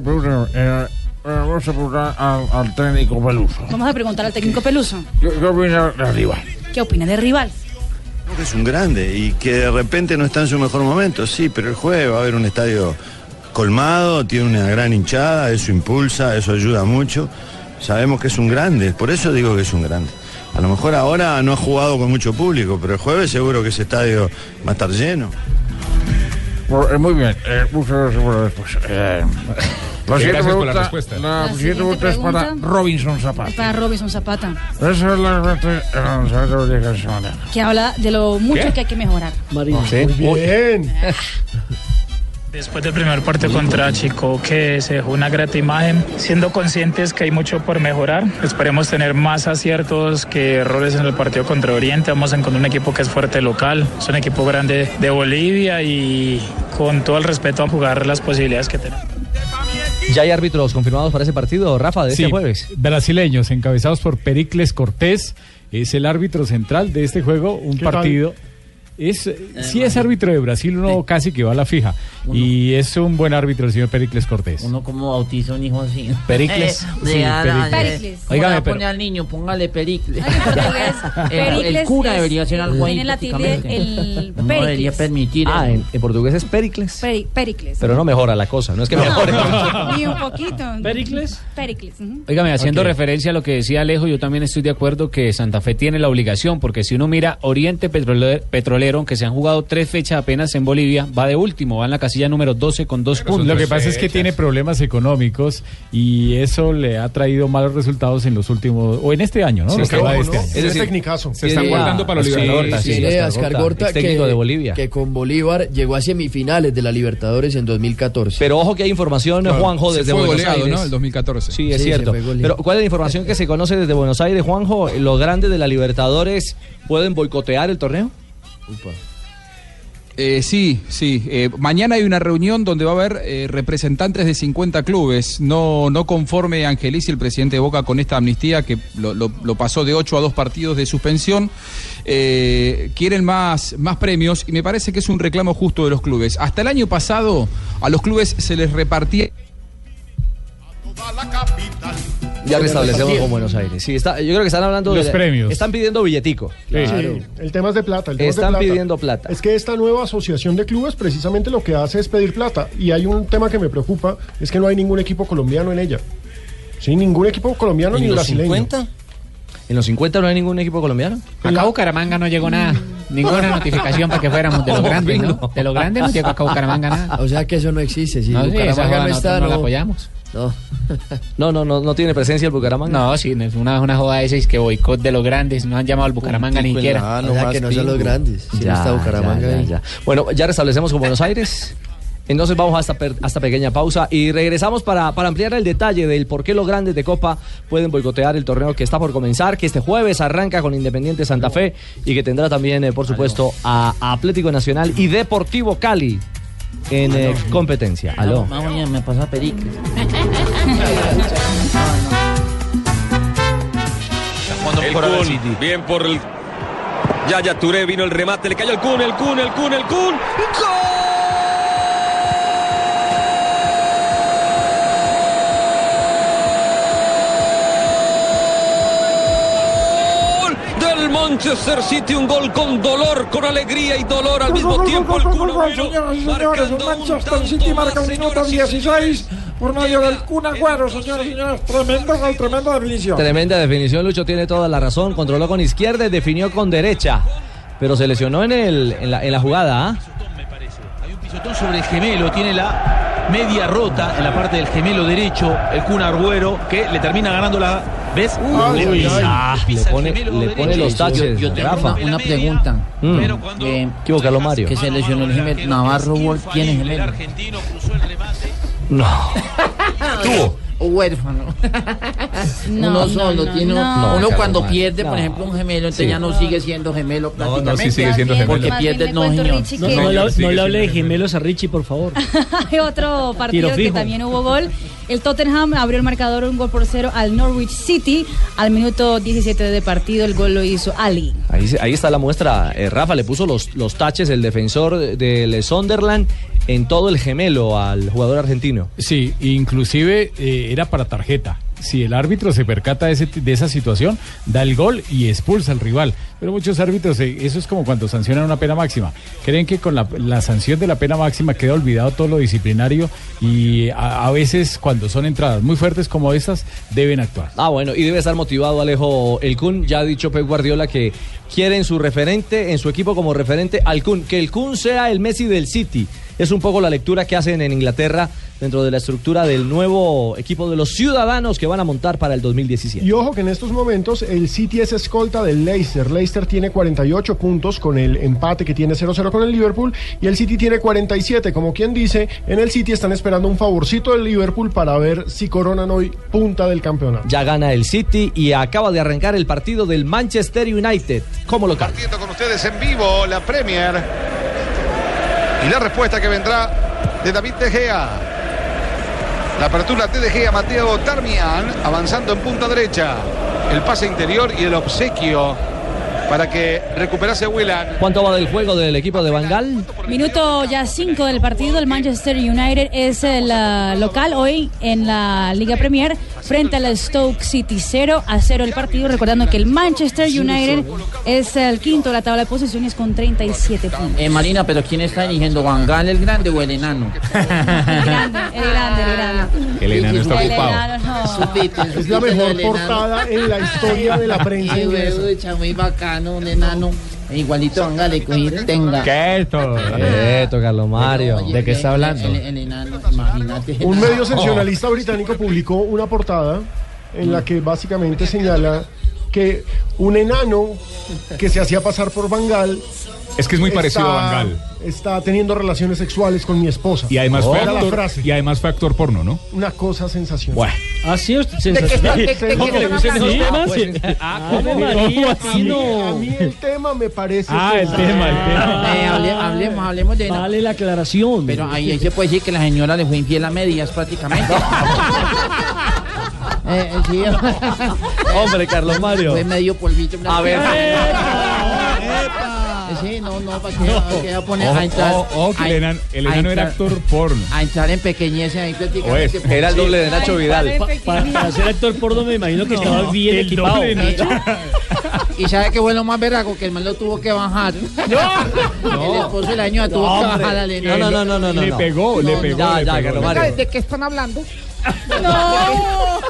Speaker 13: eh, vamos a preguntar al, al técnico Peluso.
Speaker 18: Vamos a preguntar al técnico Peluso.
Speaker 13: ¿Qué, qué opina de arriba?
Speaker 18: ¿Qué opina del rival?
Speaker 22: Creo que es un grande y que de repente no está en su mejor momento, sí, pero el jueves va a haber un estadio colmado, tiene una gran hinchada, eso impulsa, eso ayuda mucho. Sabemos que es un grande, por eso digo que es un grande. A lo mejor ahora no ha jugado con mucho público, pero el jueves seguro que ese estadio va a estar lleno.
Speaker 13: Eh, muy bien, eh, muchas gracias por la respuesta. Eh, la siguiente
Speaker 12: Gracias por la respuesta.
Speaker 13: la
Speaker 18: La
Speaker 13: siguiente
Speaker 18: siguiente
Speaker 13: pregunta es para. Robinson Zapata.
Speaker 18: Para Robinson Zapata,
Speaker 13: Esa es la pregunta de la semana.
Speaker 18: que habla de lo mucho
Speaker 13: ¿Qué?
Speaker 18: que hay que mejorar.
Speaker 8: Marina.
Speaker 9: Muy bien.
Speaker 23: Después del primer partido contra Chico, que se dejó una grata imagen, siendo conscientes que hay mucho por mejorar, esperemos tener más aciertos que errores en el partido contra Oriente. Vamos a encontrar un equipo que es fuerte local, es un equipo grande de Bolivia y con todo el respeto a jugar las posibilidades que tenemos.
Speaker 7: ¿Ya hay árbitros confirmados para ese partido, Rafa, de
Speaker 11: Sí,
Speaker 7: este jueves?
Speaker 11: brasileños encabezados por Pericles Cortés, es el árbitro central de este juego, un partido. Es, si es árbitro de Brasil, uno casi que va a la fija. Y es un buen árbitro el señor Pericles Cortés.
Speaker 5: Uno como bautiza un hijo así.
Speaker 11: Pericles.
Speaker 5: Eh,
Speaker 11: Sí, Pericles.
Speaker 18: Pericles.
Speaker 5: ¿Cómo
Speaker 11: Óigame,
Speaker 5: le va a
Speaker 11: pero-
Speaker 5: poner al niño? Póngale Pericles.
Speaker 18: Pericles-
Speaker 5: El- el, cura
Speaker 18: es-
Speaker 5: debería ser algo ahí.
Speaker 18: En el latín
Speaker 5: prácticamente.
Speaker 18: el
Speaker 5: No debería
Speaker 18: Pericles.
Speaker 5: permitir.
Speaker 7: Ah, en, en portugués es Pericles.
Speaker 18: Peri- Pericles.
Speaker 7: Pero no mejora la cosa, no es que mejore.
Speaker 18: Ni un poquito.
Speaker 8: ¿Pericles?
Speaker 18: Pericles.
Speaker 24: Óigame, haciendo referencia a lo que decía Alejo, yo también estoy de acuerdo que Santa Fe tiene la obligación, porque si uno mira Oriente Petrolero, Petrolero aunque se han jugado tres fechas apenas en Bolivia, va de último, va en la casilla número 12 con dos puntos.
Speaker 11: Lo que pasa es que tiene problemas económicos y eso le ha traído malos resultados en los últimos, o en este año, ¿no?
Speaker 9: Sí,
Speaker 11: Lo
Speaker 9: está
Speaker 11: que va de
Speaker 9: ojo,
Speaker 11: este
Speaker 9: ¿no?
Speaker 11: año.
Speaker 9: Es
Speaker 7: decir,
Speaker 9: tecnicazo.
Speaker 12: Se están guardando para los
Speaker 7: sí,
Speaker 12: Libertadores.
Speaker 7: sí, Ascar Gorta, ex técnico
Speaker 15: que,
Speaker 7: de Bolivia.
Speaker 15: que con Bolívar llegó a semifinales de la Libertadores en 2014.
Speaker 7: Pero ojo que hay información,
Speaker 6: Claro,
Speaker 7: Juanjo,
Speaker 6: se
Speaker 7: desde Buenos
Speaker 6: goleado,
Speaker 7: Aires.
Speaker 6: ¿no? El 2014.
Speaker 7: Sí, es
Speaker 15: Sí,
Speaker 7: cierto.
Speaker 15: se.
Speaker 7: Pero ¿cuál es la información que se conoce desde Buenos Aires, Juanjo? ¿Los grandes de la Libertadores pueden boicotear el torneo?
Speaker 6: Eh, sí, sí. Eh, mañana hay una reunión donde va a haber eh, representantes de 50 clubes. No, no conforme Angelici, el presidente de Boca, con esta amnistía que lo, pasó de 8 a 2 partidos de suspensión. Quieren más, más premios y me parece que es un reclamo justo de los clubes. Hasta el año pasado a los clubes se les repartía
Speaker 7: Ya restablecemos con Buenos Aires. Sí, está, yo creo que están hablando
Speaker 11: Los
Speaker 7: de
Speaker 11: premios.
Speaker 7: Están pidiendo billetico.
Speaker 9: Sí, el tema es de plata. el tema es de
Speaker 7: Están
Speaker 9: plata.
Speaker 7: pidiendo plata.
Speaker 9: Es que esta nueva asociación de clubes precisamente lo que hace es pedir plata. Y hay un tema que me preocupa, es que no hay ningún equipo colombiano en ella. Sí, ningún equipo colombiano
Speaker 7: ¿En
Speaker 9: ni
Speaker 7: los
Speaker 9: brasileño.
Speaker 7: 50? ¿En los 50 no hay ningún equipo colombiano?
Speaker 24: Acá Bucaramanga no llegó nada, ninguna notificación para que fuéramos de los grandes, ¿no? De los grandes no llegó acá Bucaramanga nada.
Speaker 15: O sea que eso no existe. Si
Speaker 24: No, sí,
Speaker 15: Bucaramanga no
Speaker 24: nosotros
Speaker 15: está,
Speaker 24: no la apoyamos.
Speaker 15: No.
Speaker 7: No, no, no, no tiene presencia el Bucaramanga.
Speaker 24: No, sí, es una, una joda esa es que boicot de los grandes, no han llamado al Bucaramanga ni siquiera.
Speaker 15: O sea que no son los grandes. Si no está Bucaramanga
Speaker 7: ya, ya. Bueno, ya restablecemos con Buenos Aires. Entonces vamos a esta, per- a esta pequeña pausa y regresamos para, para ampliar el detalle del por qué los grandes de Copa pueden boicotear el torneo que está por comenzar, que este jueves arranca con Independiente Santa Fe y que tendrá también, eh, por supuesto, a, a Atlético Nacional y Deportivo Cali en eh, competencia. Aló.
Speaker 5: Me pasa Pericles.
Speaker 19: El Kun, bien por el... Yaya Touré vino el remate, le cayó el Kun, el Kun, el Kun, el Kun. ¡Gol! Del Manchester City, un gol con dolor, con alegría y dolor al mismo tiempo. El Kun Agüero
Speaker 16: Señoras y señores, el Manchester City marca el minuto 16 por medio del Kun Agüero, señores y señores. Tremendo gol, tremenda definición.
Speaker 7: Tremenda definición, Lucho tiene toda la razón. Controló con izquierda y definió con derecha. Pero se lesionó en, el, en, la, en la jugada. ¿ah?
Speaker 14: Pisotón sobre el gemelo, tiene la media rota en la parte del gemelo derecho, el Kun Agüero, que le termina ganando la. ¿Ves?
Speaker 7: Uy,
Speaker 14: Le pisa-
Speaker 7: ah,
Speaker 14: le
Speaker 7: le
Speaker 14: pisa el
Speaker 7: pone, le pone los taches.
Speaker 17: Yo tengo
Speaker 7: Rafa.
Speaker 17: una, una pregunta.
Speaker 7: Mm.
Speaker 17: Eh,
Speaker 7: ¿Qué hubo, Carlos Mario?
Speaker 17: Que se lesionó el gemelo. Navarro Wolf tiene gemelo.
Speaker 7: No.
Speaker 17: Tuvo. Huérfano.
Speaker 18: No,
Speaker 17: uno
Speaker 18: no,
Speaker 17: solo
Speaker 18: no,
Speaker 17: tiene.
Speaker 18: no.
Speaker 17: uno
Speaker 18: No,
Speaker 17: cuando pierde, por
Speaker 18: no.
Speaker 17: ejemplo, un gemelo, entonces
Speaker 18: Sí.
Speaker 17: ya no sigue siendo gemelo prácticamente.
Speaker 12: sí sigue siendo gemelo.
Speaker 17: Porque
Speaker 18: Más bien
Speaker 17: pierde,
Speaker 18: le
Speaker 17: no, señor.
Speaker 8: No, no, le- no hable de gemelos a Richie, por favor.
Speaker 18: Hay otro partido que también hubo gol. El Tottenham abrió el marcador un gol por cero al Norwich City. Al minuto 17 de partido el gol lo hizo Ali.
Speaker 7: Ahí, se- ahí está la muestra. Eh, Rafa le puso los, los taches, el defensor del Sunderland, en todo el gemelo al jugador argentino.
Speaker 11: Sí, inclusive eh, era para tarjeta. Si el árbitro se percata de, ese- de esa situación, da el gol y expulsa al rival. Pero muchos árbitros, eh, eso es como cuando sancionan una pena máxima. Creen que con la, sanción de la pena máxima queda olvidado todo lo disciplinario y a, a veces cuando son entradas muy fuertes como estas, deben actuar.
Speaker 7: Ah, bueno, y debe estar motivado Alejo El Kun. Ya ha dicho Pep Guardiola que quiere en su referente, en su equipo como referente al Kun. Que el Kun sea el Messi del City. Es un poco la lectura que hacen en Inglaterra dentro de la estructura del nuevo equipo de los ciudadanos que van a montar para el 2017.
Speaker 9: Y ojo que en estos momentos el City es escolta del Leicester. Leicester tiene 48 puntos con el empate que tiene 0-0 con el Liverpool y el City tiene 47. Como quien dice, en el City están esperando un favorcito del Liverpool para ver si coronan hoy punta del campeonato.
Speaker 7: Ya gana el City y acaba de arrancar el partido del Manchester United como local.
Speaker 25: Compartiendo con ustedes en vivo la Premier. Y la respuesta que vendrá de David De Gea. La apertura de De Gea, Mateo Darmian, avanzando en punta derecha. El pase interior y el obsequio para que recuperase Willan.
Speaker 7: ¿Cuánto va del juego del equipo de Bangal?
Speaker 18: Minuto ya 5 del partido. El Manchester United es el ah, local hoy en la Liga Premier frente al Stoke City 0 a 0 el partido. Recordando que el Manchester United es el quinto de la tabla de posiciones con 37 puntos.
Speaker 17: Eh, Marina, pero ¿quién está dirigiendo? ¿Vangal el grande o el enano?
Speaker 18: El grande, el grande, el grande.
Speaker 12: El enano está
Speaker 18: El
Speaker 12: ocupado.
Speaker 18: enano, no.
Speaker 17: Supite,
Speaker 9: Es la mejor portada en la historia de la prensa inglesa.
Speaker 17: muy bacano, un enano. Igualito a Vangal, le cogí, tenga.
Speaker 11: ¿Qué esto?
Speaker 7: Esto, Carlos Mario.
Speaker 17: Oye,
Speaker 7: ¿De qué
Speaker 17: el-
Speaker 7: está hablando?
Speaker 17: El, el enano, imagínate.
Speaker 9: Un medio
Speaker 17: Oh.
Speaker 9: sensacionalista británico publicó una portada en la que básicamente señala que un enano que se hacía pasar por Bangal
Speaker 12: Es que es muy parecido a Bangal.
Speaker 9: Está teniendo relaciones sexuales con mi esposa.
Speaker 12: Y además, fue
Speaker 9: Era la
Speaker 12: actor,
Speaker 9: frase.
Speaker 12: y además fue actor porno, ¿no?
Speaker 9: Una cosa sensacional.
Speaker 12: Bueno.
Speaker 8: Ah, sí, usted-
Speaker 9: ¿De qué
Speaker 8: sensacional. ¿Cómo le gustan esos temas?
Speaker 9: Pues,
Speaker 8: Ah,
Speaker 9: ¿cómo
Speaker 8: ¿cómo
Speaker 9: María,
Speaker 8: María,
Speaker 9: a mí-
Speaker 8: Pino?
Speaker 9: A mí el tema me parece.
Speaker 8: Ah, el tema, el tema.
Speaker 17: Eh, hable- hablemos, hablemos de.
Speaker 8: Vale la aclaración.
Speaker 17: Pero ahí, ahí se puede decir que la señora le fue infiel a medias prácticamente. Eh, eh, sí.
Speaker 7: Hombre, Carlos Mario.
Speaker 17: Fue medio polvito.
Speaker 7: A ver.
Speaker 17: Sí, no, no, para que, a poner a entrar.
Speaker 12: que
Speaker 17: a-
Speaker 12: el enano, el era actor porno.
Speaker 17: A entrar en pequeñez ahí prácticamente.
Speaker 12: Pues,
Speaker 7: era el doble de Nacho Vidal.
Speaker 8: Pa- para ser actor porno me imagino que estaba bien
Speaker 11: el
Speaker 8: equipado.
Speaker 11: doble de Nacho.
Speaker 17: Y sabe que fue lo más verraco que el man lo tuvo que bajar. El esposo del año tuvo que bajar al enano.
Speaker 7: No, no, no, no, no.
Speaker 12: Le
Speaker 7: no.
Speaker 12: pegó, le pegó.
Speaker 7: Ya,
Speaker 12: le
Speaker 7: ya,
Speaker 12: pegó.
Speaker 7: Carlos Mario.
Speaker 16: ¿De qué están hablando?
Speaker 18: No.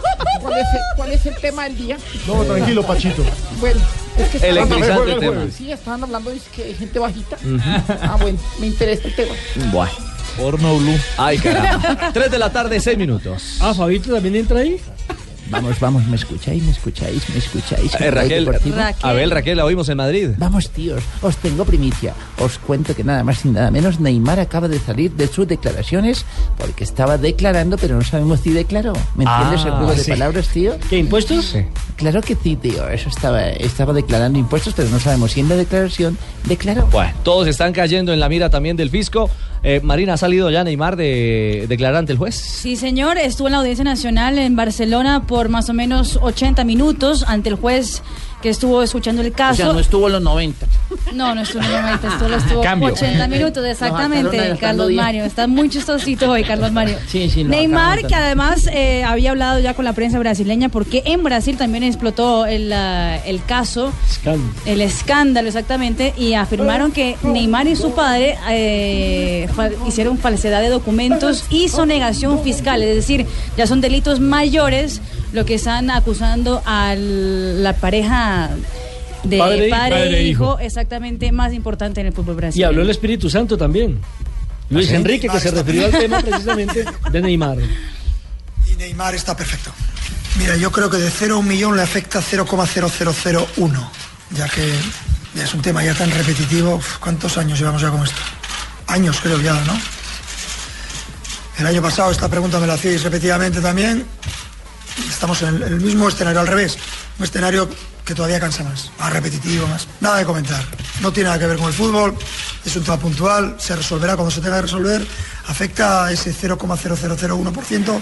Speaker 16: ¿Cuál es, el, ¿Cuál es el tema del día?
Speaker 9: No, tranquilo, Pachito.
Speaker 16: Bueno, es que estaban
Speaker 7: Electrizante
Speaker 16: hablando-
Speaker 7: el tema.
Speaker 16: Sí, estaban hablando de que hay gente bajita. Ah, bueno, me interesa el tema.
Speaker 7: Bueno. Porno Blue. Ay, caramba. Tres de la tarde, seis minutos.
Speaker 8: Ah, Fabito también entra ahí.
Speaker 17: Vamos, vamos, ¿me escucháis? ¿Me escucháis? ¿Me escucháis?
Speaker 7: Eh, Raquel,
Speaker 17: Deportivo.
Speaker 7: Abel, Raquel, la oímos en Madrid.
Speaker 17: Vamos, tíos, os tengo primicia. Os cuento que nada más y nada menos Neymar acaba de salir de sus declaraciones porque estaba declarando, pero no sabemos si declaró. ¿Me entiendes
Speaker 7: Ah,
Speaker 17: el juego de
Speaker 7: sí.
Speaker 17: palabras, tío?
Speaker 8: ¿Qué impuestos?
Speaker 17: Claro que sí, tío. Eso estaba, estaba declarando impuestos, pero no sabemos si en la declaración declaró.
Speaker 7: Bueno, todos están cayendo en la mira también del fisco. Eh, Marina, ¿ha salido ya Neymar de declarar ante el juez?
Speaker 18: Sí, señor, estuvo en la Audiencia Nacional en Barcelona por más o menos 80 minutos ante el juez que estuvo escuchando el
Speaker 17: O
Speaker 18: caso.
Speaker 17: sea, no estuvo los 90.
Speaker 18: No, no estuvo en 90, estuvo, estuvo
Speaker 17: Cambio.
Speaker 18: 80 minutos, exactamente, Carlos. Mario. Está muy chistosito hoy, Carlos Mario.
Speaker 17: Sí, sí,
Speaker 18: Neymar, que además eh, había hablado ya con la prensa brasileña, porque en Brasil también explotó el, ah, el caso, el escándalo exactamente, y afirmaron que Neymar y su padre eh, fal- hicieron falsedad de documentos y sonegación fiscal, es decir, ya son delitos mayores lo que están acusando a la pareja de
Speaker 8: Padre
Speaker 18: padre,
Speaker 8: y-
Speaker 18: e
Speaker 8: padre e
Speaker 18: hijo,
Speaker 8: hijo.
Speaker 18: exactamente más importante en el fútbol
Speaker 8: Y
Speaker 18: brasileño.
Speaker 8: habló el Espíritu Santo también. Luis
Speaker 26: ¿Sí?
Speaker 8: Enrique, que se refirió al tema precisamente de Neymar.
Speaker 26: Y Neymar está perfecto. Mira, yo creo que de 0 a 1 millón le afecta 0,0001, ya que es un tema ya tan repetitivo. Uf, ¿Cuántos años llevamos ya con esto? Años creo ya, ¿no? El año pasado esta pregunta me la hacíais repetidamente también. Estamos en el, mismo escenario, al revés. Un escenario que todavía cansa más, más repetitivo, más. Nada de comentar. No tiene nada que ver con el fútbol, es un tema puntual, se resolverá cuando se tenga que resolver. Afecta a ese 0,0001%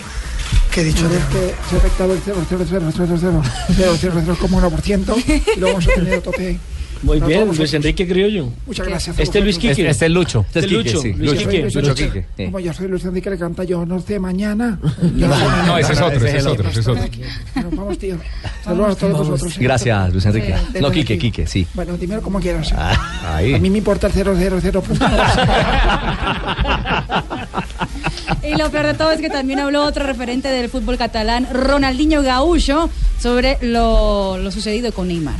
Speaker 26: que he dicho.
Speaker 16: Que se ha afectado el 0,000000,1% y luego vamos a tener otro T.
Speaker 8: Muy bien, Luis Enrique Criollo.
Speaker 16: Muchas gracias.
Speaker 8: Este es Luis Quique.
Speaker 7: Este es Lucho.
Speaker 8: Este es Lucho.
Speaker 7: sí.
Speaker 8: Luis. Quique.
Speaker 16: Lucho
Speaker 8: Lucho
Speaker 16: Quique. Como yo soy Luis Enrique, le canta yo, no sé, mañana.
Speaker 12: No, ese es otro, ese es otro, ese es otro.
Speaker 16: Bueno, vamos, tío. Saludos a todos vosotros.
Speaker 7: Gracias, Luis Enrique.
Speaker 16: Sí.
Speaker 7: No, Quique, Quique, sí.
Speaker 16: Bueno, dímelo como quieras.
Speaker 7: Ah, ahí.
Speaker 16: A mí me importa el 000.
Speaker 18: Y lo peor de todo es que también habló otro referente del fútbol catalán, Ronaldinho Gaúcho, sobre lo, lo sucedido con Neymar.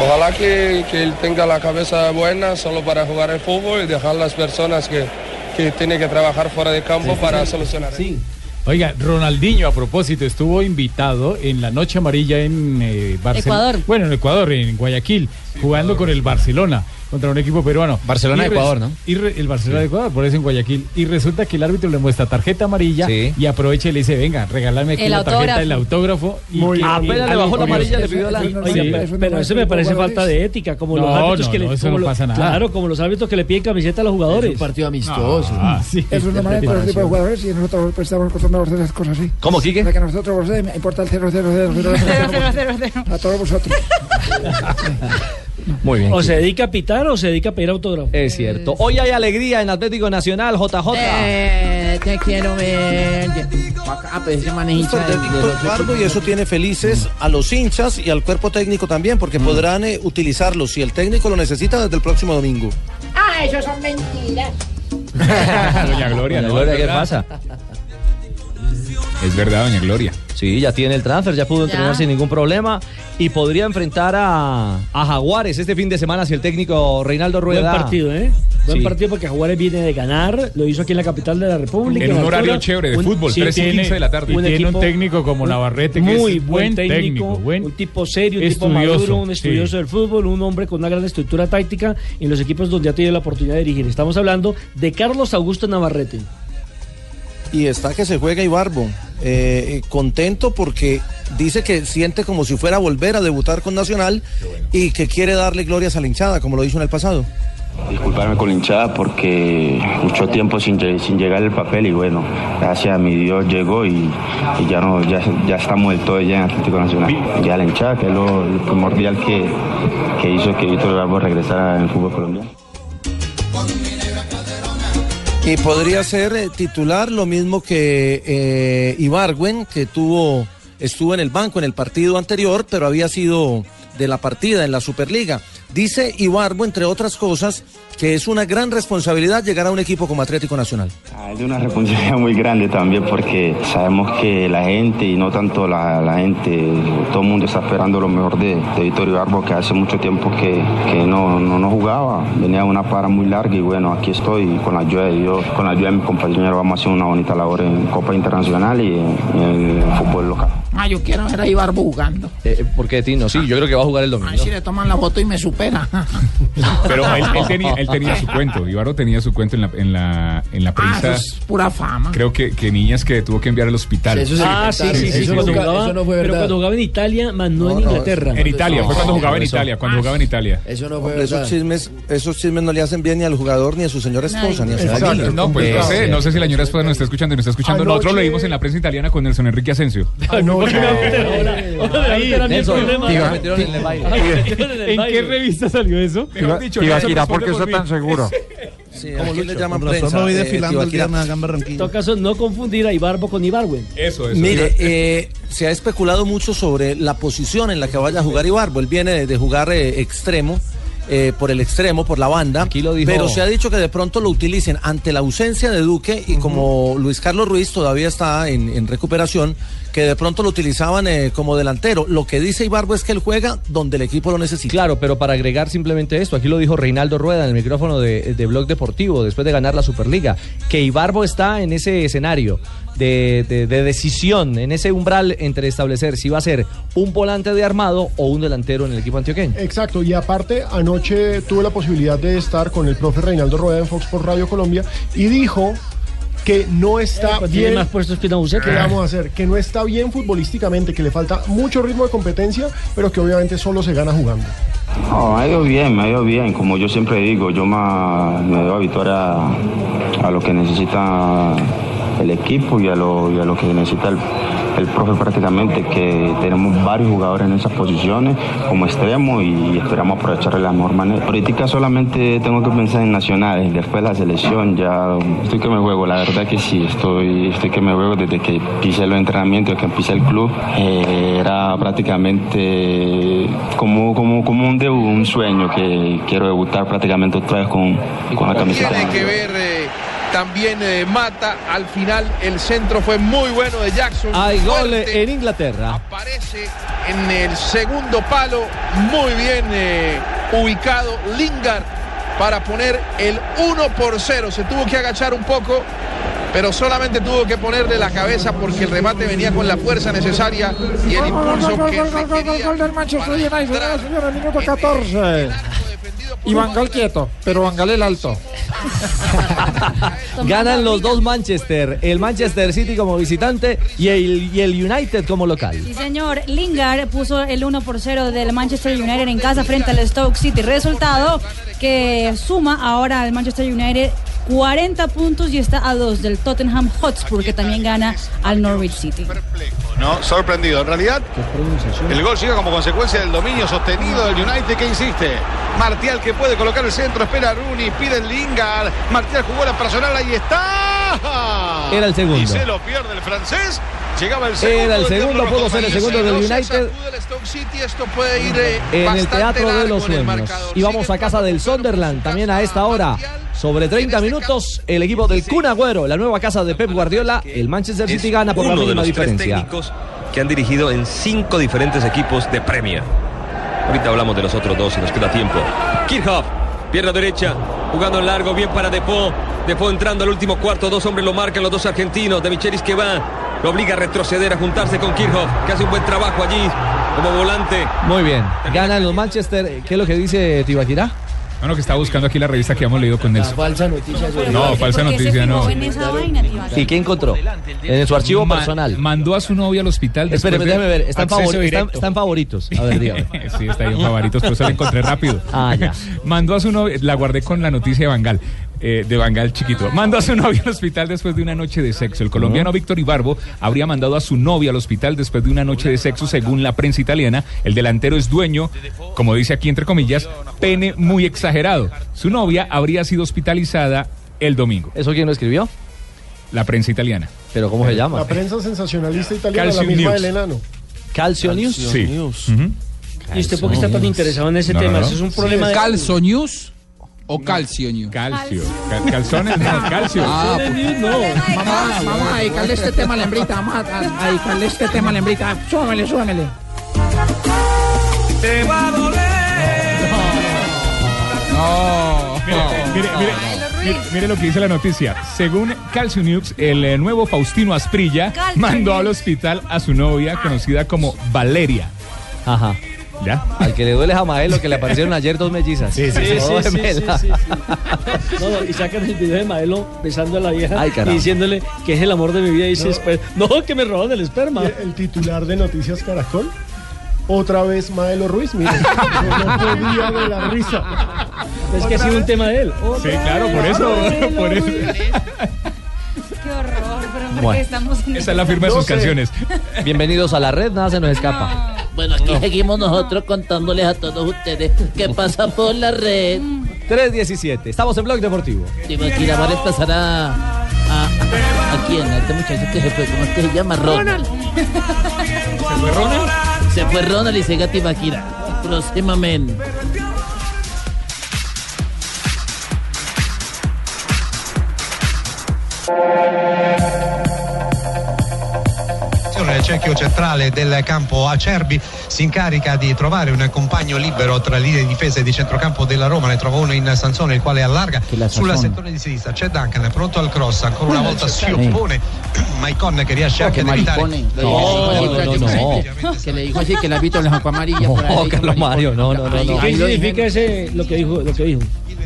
Speaker 27: Ojalá que, que él tenga la cabeza buena solo para jugar el fútbol y dejar las personas que, que tienen que trabajar fuera de campo para solucionar.
Speaker 11: Oiga, Ronaldinho, a propósito, estuvo invitado en la Noche Amarilla en eh, Barcelona.
Speaker 18: Ecuador.
Speaker 11: Bueno, en Ecuador, en Guayaquil, jugando con el Barcelona contra un equipo peruano.
Speaker 7: Barcelona,
Speaker 11: Y res-
Speaker 7: Ecuador, ¿no?
Speaker 11: Y re- el Barcelona de Ecuador, por eso en Guayaquil. Y resulta que el árbitro le muestra tarjeta amarilla y aprovecha y le dice, venga, regálame aquí
Speaker 18: El
Speaker 11: la tarjeta,
Speaker 18: autógrafo.
Speaker 11: el autógrafo. Y
Speaker 8: Muy
Speaker 11: que-
Speaker 8: bien.
Speaker 11: y-
Speaker 8: Apenas le bajó la amarilla, le pidió la-
Speaker 11: Sí,
Speaker 8: Oiga,
Speaker 11: sí.
Speaker 8: pero, pero eso me parece falta de ética, como los árbitros
Speaker 11: no,
Speaker 8: que le
Speaker 11: no, eso
Speaker 8: como
Speaker 11: no
Speaker 8: lo-
Speaker 11: pasa nada.
Speaker 8: Claro, como los árbitros que le piden camiseta a los jugadores.
Speaker 15: un partido amistoso.
Speaker 11: Ah, sí.
Speaker 16: Es una manera de tipo de jugadores y nosotros pues, estamos acostumbrados a hacer esas cosas así.
Speaker 7: ¿Cómo, Quique?
Speaker 16: Sea, que nosotros pues, me importa el 000. A todos vosotros.
Speaker 7: Muy bien.
Speaker 8: O se dedica a pitar o se dedica a pedir autógrafo.
Speaker 7: Es cierto. Hoy hay alegría en Atlético Nacional, JJ.
Speaker 17: Eh, te quiero ver. Ah, pues ese
Speaker 21: Eduardo, y eso tiene felices a los hinchas y al cuerpo técnico también, porque podrán eh, utilizarlo si el técnico lo necesita desde el próximo domingo.
Speaker 16: Ah, eso son mentiras.
Speaker 12: Doña Gloria,
Speaker 7: Doña
Speaker 12: no,
Speaker 7: Gloria, ¿qué pasa?
Speaker 12: Es verdad, doña Gloria.
Speaker 7: Sí, ya tiene el transfer, ya pudo entrenar
Speaker 18: Ya.
Speaker 7: sin ningún problema y podría enfrentar a, a Jaguares este fin de semana si el técnico Reinaldo
Speaker 8: Buen
Speaker 7: Rueda.
Speaker 8: partido, ¿eh? Buen
Speaker 7: Sí.
Speaker 8: partido porque Jaguares viene de ganar, lo hizo aquí en la capital de la República.
Speaker 12: En un horario
Speaker 8: altura.
Speaker 12: chévere de
Speaker 8: Un-
Speaker 12: fútbol,
Speaker 8: sí,
Speaker 12: 3 y
Speaker 8: tiene
Speaker 12: 15 de la tarde.
Speaker 11: Y tiene un técnico como Navarrete que
Speaker 8: muy
Speaker 11: es
Speaker 8: buen
Speaker 11: buen
Speaker 8: técnico,
Speaker 11: técnico, buen
Speaker 8: un tipo serio, un tipo
Speaker 11: estudioso,
Speaker 8: maduro, un
Speaker 11: sí.
Speaker 8: estudioso del fútbol, un hombre con una gran estructura táctica en los equipos donde ha tenido la oportunidad de dirigir. Estamos hablando de Carlos Augusto Navarrete.
Speaker 21: Y está que se juega Ibarbo. Eh, eh, contento porque dice que siente como si fuera a volver a debutar con Nacional y que quiere darle glorias a la hinchada, como lo hizo en el pasado.
Speaker 28: Disculparme con la hinchada porque mucho tiempo sin, sin llegar el papel y bueno, gracias a mi Dios llegó y, ya no ya, ya estamos del todo ya en Atlético Nacional. Ya la hinchada, que es lo, primordial que, que hizo que Víctor Bravo regresara al fútbol colombiano.
Speaker 21: Y podría ser eh, titular lo mismo que eh, Ibargüen, que tuvo, estuvo en el banco en el partido anterior, pero había sido de la partida en la Superliga. Dice Ibarbo, entre otras cosas, que es una gran responsabilidad llegar a un equipo como Atlético Nacional.
Speaker 28: Ah, Es una responsabilidad muy grande también porque sabemos que la gente y no tanto la, la gente, todo el mundo está esperando lo mejor de, de Vittorio Barbo, que hace mucho tiempo que, que no, no, jugaba, venía una para muy larga y bueno, aquí estoy con la ayuda de Dios, con la ayuda de mis compañeros vamos a hacer una bonita labor en Copa Internacional y en, en el fútbol local.
Speaker 17: Ah, yo quiero ver a Ibarbo jugando.
Speaker 7: Eh, ¿Por qué, Tino? Sí, yo creo que va a jugar el domingo.
Speaker 17: si le toman la foto y me supera.
Speaker 12: Pero él, él tenía, él tenía su cuento. Ibarro tenía su cuento en la, en la, en la
Speaker 17: Ah,
Speaker 12: prensa.
Speaker 17: eso es pura fama.
Speaker 12: Creo que, que niñas que tuvo que enviar al hospital.
Speaker 8: ah, sí, sí, sí. cuando jugaba, pero cuando jugaba en Italia, más no, en Inglaterra.
Speaker 12: En Italia, fue cuando jugaba en
Speaker 21: eso.
Speaker 12: Italia, cuando jugaba en Italia.
Speaker 15: Eso no
Speaker 21: Hombre, esos chismes, esos chismes no le hacen bien ni al jugador, ni a su señora esposa, ni a su familia.
Speaker 12: No, pues no sé, no sé si la señora esposa nos está escuchando y nos está escuchando. Nosotros vimos en la prensa italiana con Nelson Enrique Asensio.
Speaker 11: Metieron en el baile. ¿En qué revista salió eso? Iba-
Speaker 12: Nelson
Speaker 11: Iba-
Speaker 12: responde
Speaker 11: ¿por qué
Speaker 12: por
Speaker 11: está
Speaker 12: mí.
Speaker 11: tan seguro?
Speaker 21: Sí,
Speaker 7: ¿Cómo
Speaker 21: aquí le llaman
Speaker 7: Con
Speaker 21: prensa.
Speaker 7: no voy
Speaker 21: eh,
Speaker 7: el acá en
Speaker 8: todo caso, no confundir a Ibarbo con Ibarwen.
Speaker 12: Eso, eso.
Speaker 21: Mire, eh, se ha especulado mucho sobre la posición en la que vaya a jugar Ibarbo. Él viene de, de jugar eh, extremo eh, por el extremo, por la banda.
Speaker 7: dijo-
Speaker 21: Pero se ha dicho que de pronto lo utilicen ante la ausencia de Duque y como Luis Carlos Ruiz todavía está en, en recuperación, que de pronto lo utilizaban eh, como delantero. Lo que dice Ibarbo es que él juega donde el equipo lo necesita.
Speaker 7: Claro, pero para agregar simplemente esto, aquí lo dijo Reinaldo Rueda en el micrófono de, de Blog Deportivo después de ganar la Superliga, que Ibarbo está en ese escenario de, de- de decisión, en ese umbral entre establecer si va a ser un volante de armado o un delantero en el equipo antioqueño.
Speaker 9: Exacto, y aparte anoche tuve la posibilidad de estar con el profe Reinaldo Rueda en Fox por Radio Colombia y dijo que no está
Speaker 8: pues tiene
Speaker 9: bien.
Speaker 8: más puestos que.
Speaker 9: ¿Qué vamos a hacer? Que no está bien futbolísticamente, que le falta mucho ritmo de competencia, pero que obviamente solo se gana jugando.
Speaker 28: No, me ha ido bien, me ha ido bien. Como yo siempre digo, yo me debo habituar a, a lo que necesita el equipo y a lo, y a lo que necesita el, el profe prácticamente, que tenemos varios jugadores en esas posiciones como extremo y esperamos aprovechar de la mejor manera. Ahorita solamente tengo que pensar en nacionales, después la selección, ya estoy que me juego, la verdad que sí, estoy, estoy que me juego desde que pisé los entrenamientos, que pisé el club, eh, era prácticamente como, como, como un debut, un sueño que quiero debutar prácticamente otra vez con, con la camiseta.
Speaker 29: Tiene que ver eh, también eh, Mata. Al final el centro fue muy bueno de Jackson.
Speaker 7: Hay gol en Inglaterra.
Speaker 29: Aparece en el segundo palo, muy bien eh, ubicado Lingard para poner el 1 por 0. Se tuvo que agachar un poco, pero solamente tuvo que ponerle la cabeza porque el remate venía con la fuerza necesaria y el impulso que
Speaker 16: gol, gol, gol, gol, gol del Manchester United, señoras y señores, minuto 14. Y Bangal quieto, pero Bangal el alto.
Speaker 7: Ganan los dos Manchester, el Manchester City como visitante y el, y el United como local.
Speaker 18: Sí, señor. Lingard puso el 1 por 0 del Manchester United en casa frente al Stoke City. Resultado que suma ahora al Manchester United 40 puntos y está a 2 del Tottenham Hotspur, que también gana al Norwich City.
Speaker 25: No, sorprendido. En realidad, el gol llega como consecuencia del dominio sostenido del United que insiste. Martial que puede colocar el centro, espera a Rooney, pide el Lingard. Martial jugó la personal, ahí está.
Speaker 7: Era el segundo.
Speaker 25: Y se lo pierde el francés. Llegaba el segundo.
Speaker 7: Era el segundo, pudo ser el segundo del United.
Speaker 25: eh,
Speaker 7: En el Teatro de los Sueños. Y vamos a casa del Sunderland también a esta hora. Sobre 30 minutos, el equipo del Kun Agüero, la nueva casa de Pep Guardiola, el Manchester City gana por la mínima diferencia.
Speaker 19: que han dirigido en cinco diferentes equipos de Premier. Ahorita hablamos de los otros dos y nos queda tiempo. Kirchhoff, pierna derecha, jugando en largo, bien para Depot. Depot entrando al último cuarto, dos hombres lo marcan, los dos argentinos. De Michelis que va, lo obliga a retroceder, a juntarse con Kirchhoff, que hace un buen trabajo allí como volante.
Speaker 7: Muy bien, ganan los Manchester. ¿Qué es lo que dice Tibaquirá?
Speaker 12: Bueno, que está buscando aquí la revista que hemos leído con Nelson.
Speaker 15: falsa noticia sobre
Speaker 12: No, falsa
Speaker 18: ¿Por qué se
Speaker 12: noticia, no.
Speaker 18: fijó en esa vaina, Tibaquirá?
Speaker 7: ¿Y qué encontró? En su archivo
Speaker 12: Ma-
Speaker 7: personal.
Speaker 12: Mandó a su novia al hospital.
Speaker 7: Espéreme,
Speaker 12: de
Speaker 7: déjeme ver. Están,
Speaker 12: acceso
Speaker 7: favor- están-
Speaker 12: directo.
Speaker 7: están favoritos. A ver, dígame.
Speaker 12: sí, está ahí en favoritos, pero eso lo encontré rápido.
Speaker 7: Ah, ya.
Speaker 12: Mandó a su novia, la guardé con la noticia de Bangal, eh, de Bangal chiquito. Mandó a su novia al hospital después de una noche de sexo. El colombiano Víctor Ibarbo habría mandado a su novia al hospital después de una noche de sexo, según la prensa italiana. El delantero es dueño, como dice aquí entre comillas, pene muy exagerado. Su novia habría sido hospitalizada el domingo.
Speaker 7: ¿Eso quién lo escribió?
Speaker 12: La prensa italiana.
Speaker 7: ¿Pero cómo se llama?
Speaker 9: La prensa sensacionalista italiana,
Speaker 12: Calcio
Speaker 9: la misma
Speaker 12: News.
Speaker 9: del enano.
Speaker 7: Calcio News.
Speaker 12: Sí.
Speaker 8: ¿Y usted por qué está tan interesado en ese
Speaker 6: No, no,
Speaker 8: tema?
Speaker 6: no.
Speaker 8: Eso es un problema de...
Speaker 6: ¿Calzo News o Calcio News?
Speaker 12: Calcio. Cal- calzones, no, calcio.
Speaker 6: Ah,
Speaker 8: No,
Speaker 16: Vamos, vamos a dedicarle este tema a la hembrita. Vamos a, a- dedicarle este tema a la hembrita. Súbamele, súbamele.
Speaker 19: Te va a doler.
Speaker 6: No.
Speaker 12: Mire, mire, mire, mire, mire lo que dice la noticia. Según Calcio News, el eh, nuevo Faustino Asprilla
Speaker 18: Calcio
Speaker 12: mandó al hospital a su novia conocida como Valeria.
Speaker 7: Ajá.
Speaker 12: ¿Ya?
Speaker 7: Al que le duele a Mael lo que le aparecieron ayer dos mellizas.
Speaker 8: Sí, sí, sí,
Speaker 7: Dos
Speaker 8: sí, sí,
Speaker 7: gemelas.
Speaker 8: sí, sí. No, no, y sacan el video de Maelo besando a la vieja
Speaker 7: Ay,
Speaker 8: y diciéndole que es el amor de mi vida y dice, "Esper- no, que me roban el esperma.
Speaker 9: El titular de Noticias Caracol. Otra vez Maelo Ruiz, mire. No podía de la risa.
Speaker 8: Es que ha sido un tema de él.
Speaker 12: Sí, claro, por eso. por eso.
Speaker 18: Qué horror, pero ¿por
Speaker 7: Bueno.
Speaker 18: estamos en
Speaker 12: Esa es la firma de
Speaker 9: No
Speaker 12: sus
Speaker 9: sé.
Speaker 12: canciones.
Speaker 7: Bienvenidos a la red, nada se nos escapa.
Speaker 5: Bueno, aquí seguimos nosotros contándoles a todos ustedes qué pasa por la red.
Speaker 7: 317. Estamos en Blog Deportivo.
Speaker 5: Sí, aquí la va a a, a, a, a. quién? A este muchacho que se fue. ¿Cómo es que se llama? Ronald.
Speaker 12: ¿Se fue Ronald?
Speaker 5: Se fue Ronald y se gati Tibaquira. Próximamente.
Speaker 30: Il cerchio centrale del campo Acerbi si incarica di trovare un compagno libero tra linee di difesa e di centrocampo della Roma, ne trova uno in Sansone il quale allarga
Speaker 17: la
Speaker 30: sulla settore di sinistra, c'è Duncan pronto al cross, ancora una volta si oppone Maicon che riesce anche ad evitare
Speaker 17: maricone.
Speaker 7: No, no, no, no.
Speaker 17: Que le dijo así que el árbitro le sacó amarilla. ahí,
Speaker 7: No,
Speaker 17: que
Speaker 7: Carlos Mario, no, no, no, no.
Speaker 8: ¿Qué significa ese, lo que dijo? Lo que dijo?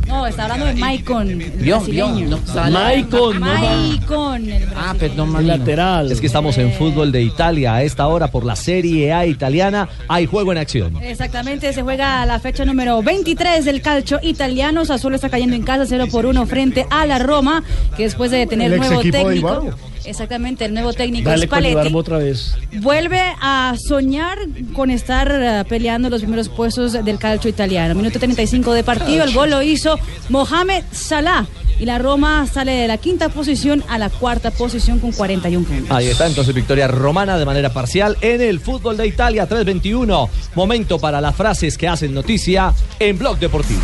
Speaker 18: No, está hablando de Maicon, el brasileño.
Speaker 17: vio, no.
Speaker 8: Maicon, no
Speaker 18: Maicon, el
Speaker 17: Ah, perdón,
Speaker 8: El
Speaker 17: Marino.
Speaker 8: lateral.
Speaker 7: Es que estamos en fútbol de Italia a esta hora por la Serie A italiana. Hay juego en acción.
Speaker 18: Exactamente, se juega la fecha número 23 del calcio italiano. Sassuolo está cayendo en casa 0 por 1 frente a la Roma, que después de tener
Speaker 9: El
Speaker 18: nuevo técnico. Exactamente, el nuevo técnico
Speaker 8: Dale
Speaker 18: Spalletti.
Speaker 8: Otra vez.
Speaker 18: Vuelve a soñar con estar eh, peleando los primeros puestos del calcio italiano. Minuto 35 de partido, el gol lo hizo Mohamed Salah. Y la Roma sale de la quinta posición a la cuarta posición con 41 puntos.
Speaker 7: Ahí está entonces victoria romana de manera parcial en el fútbol de Italia 321. Momento para las frases que hacen noticia en Blog Deportivo.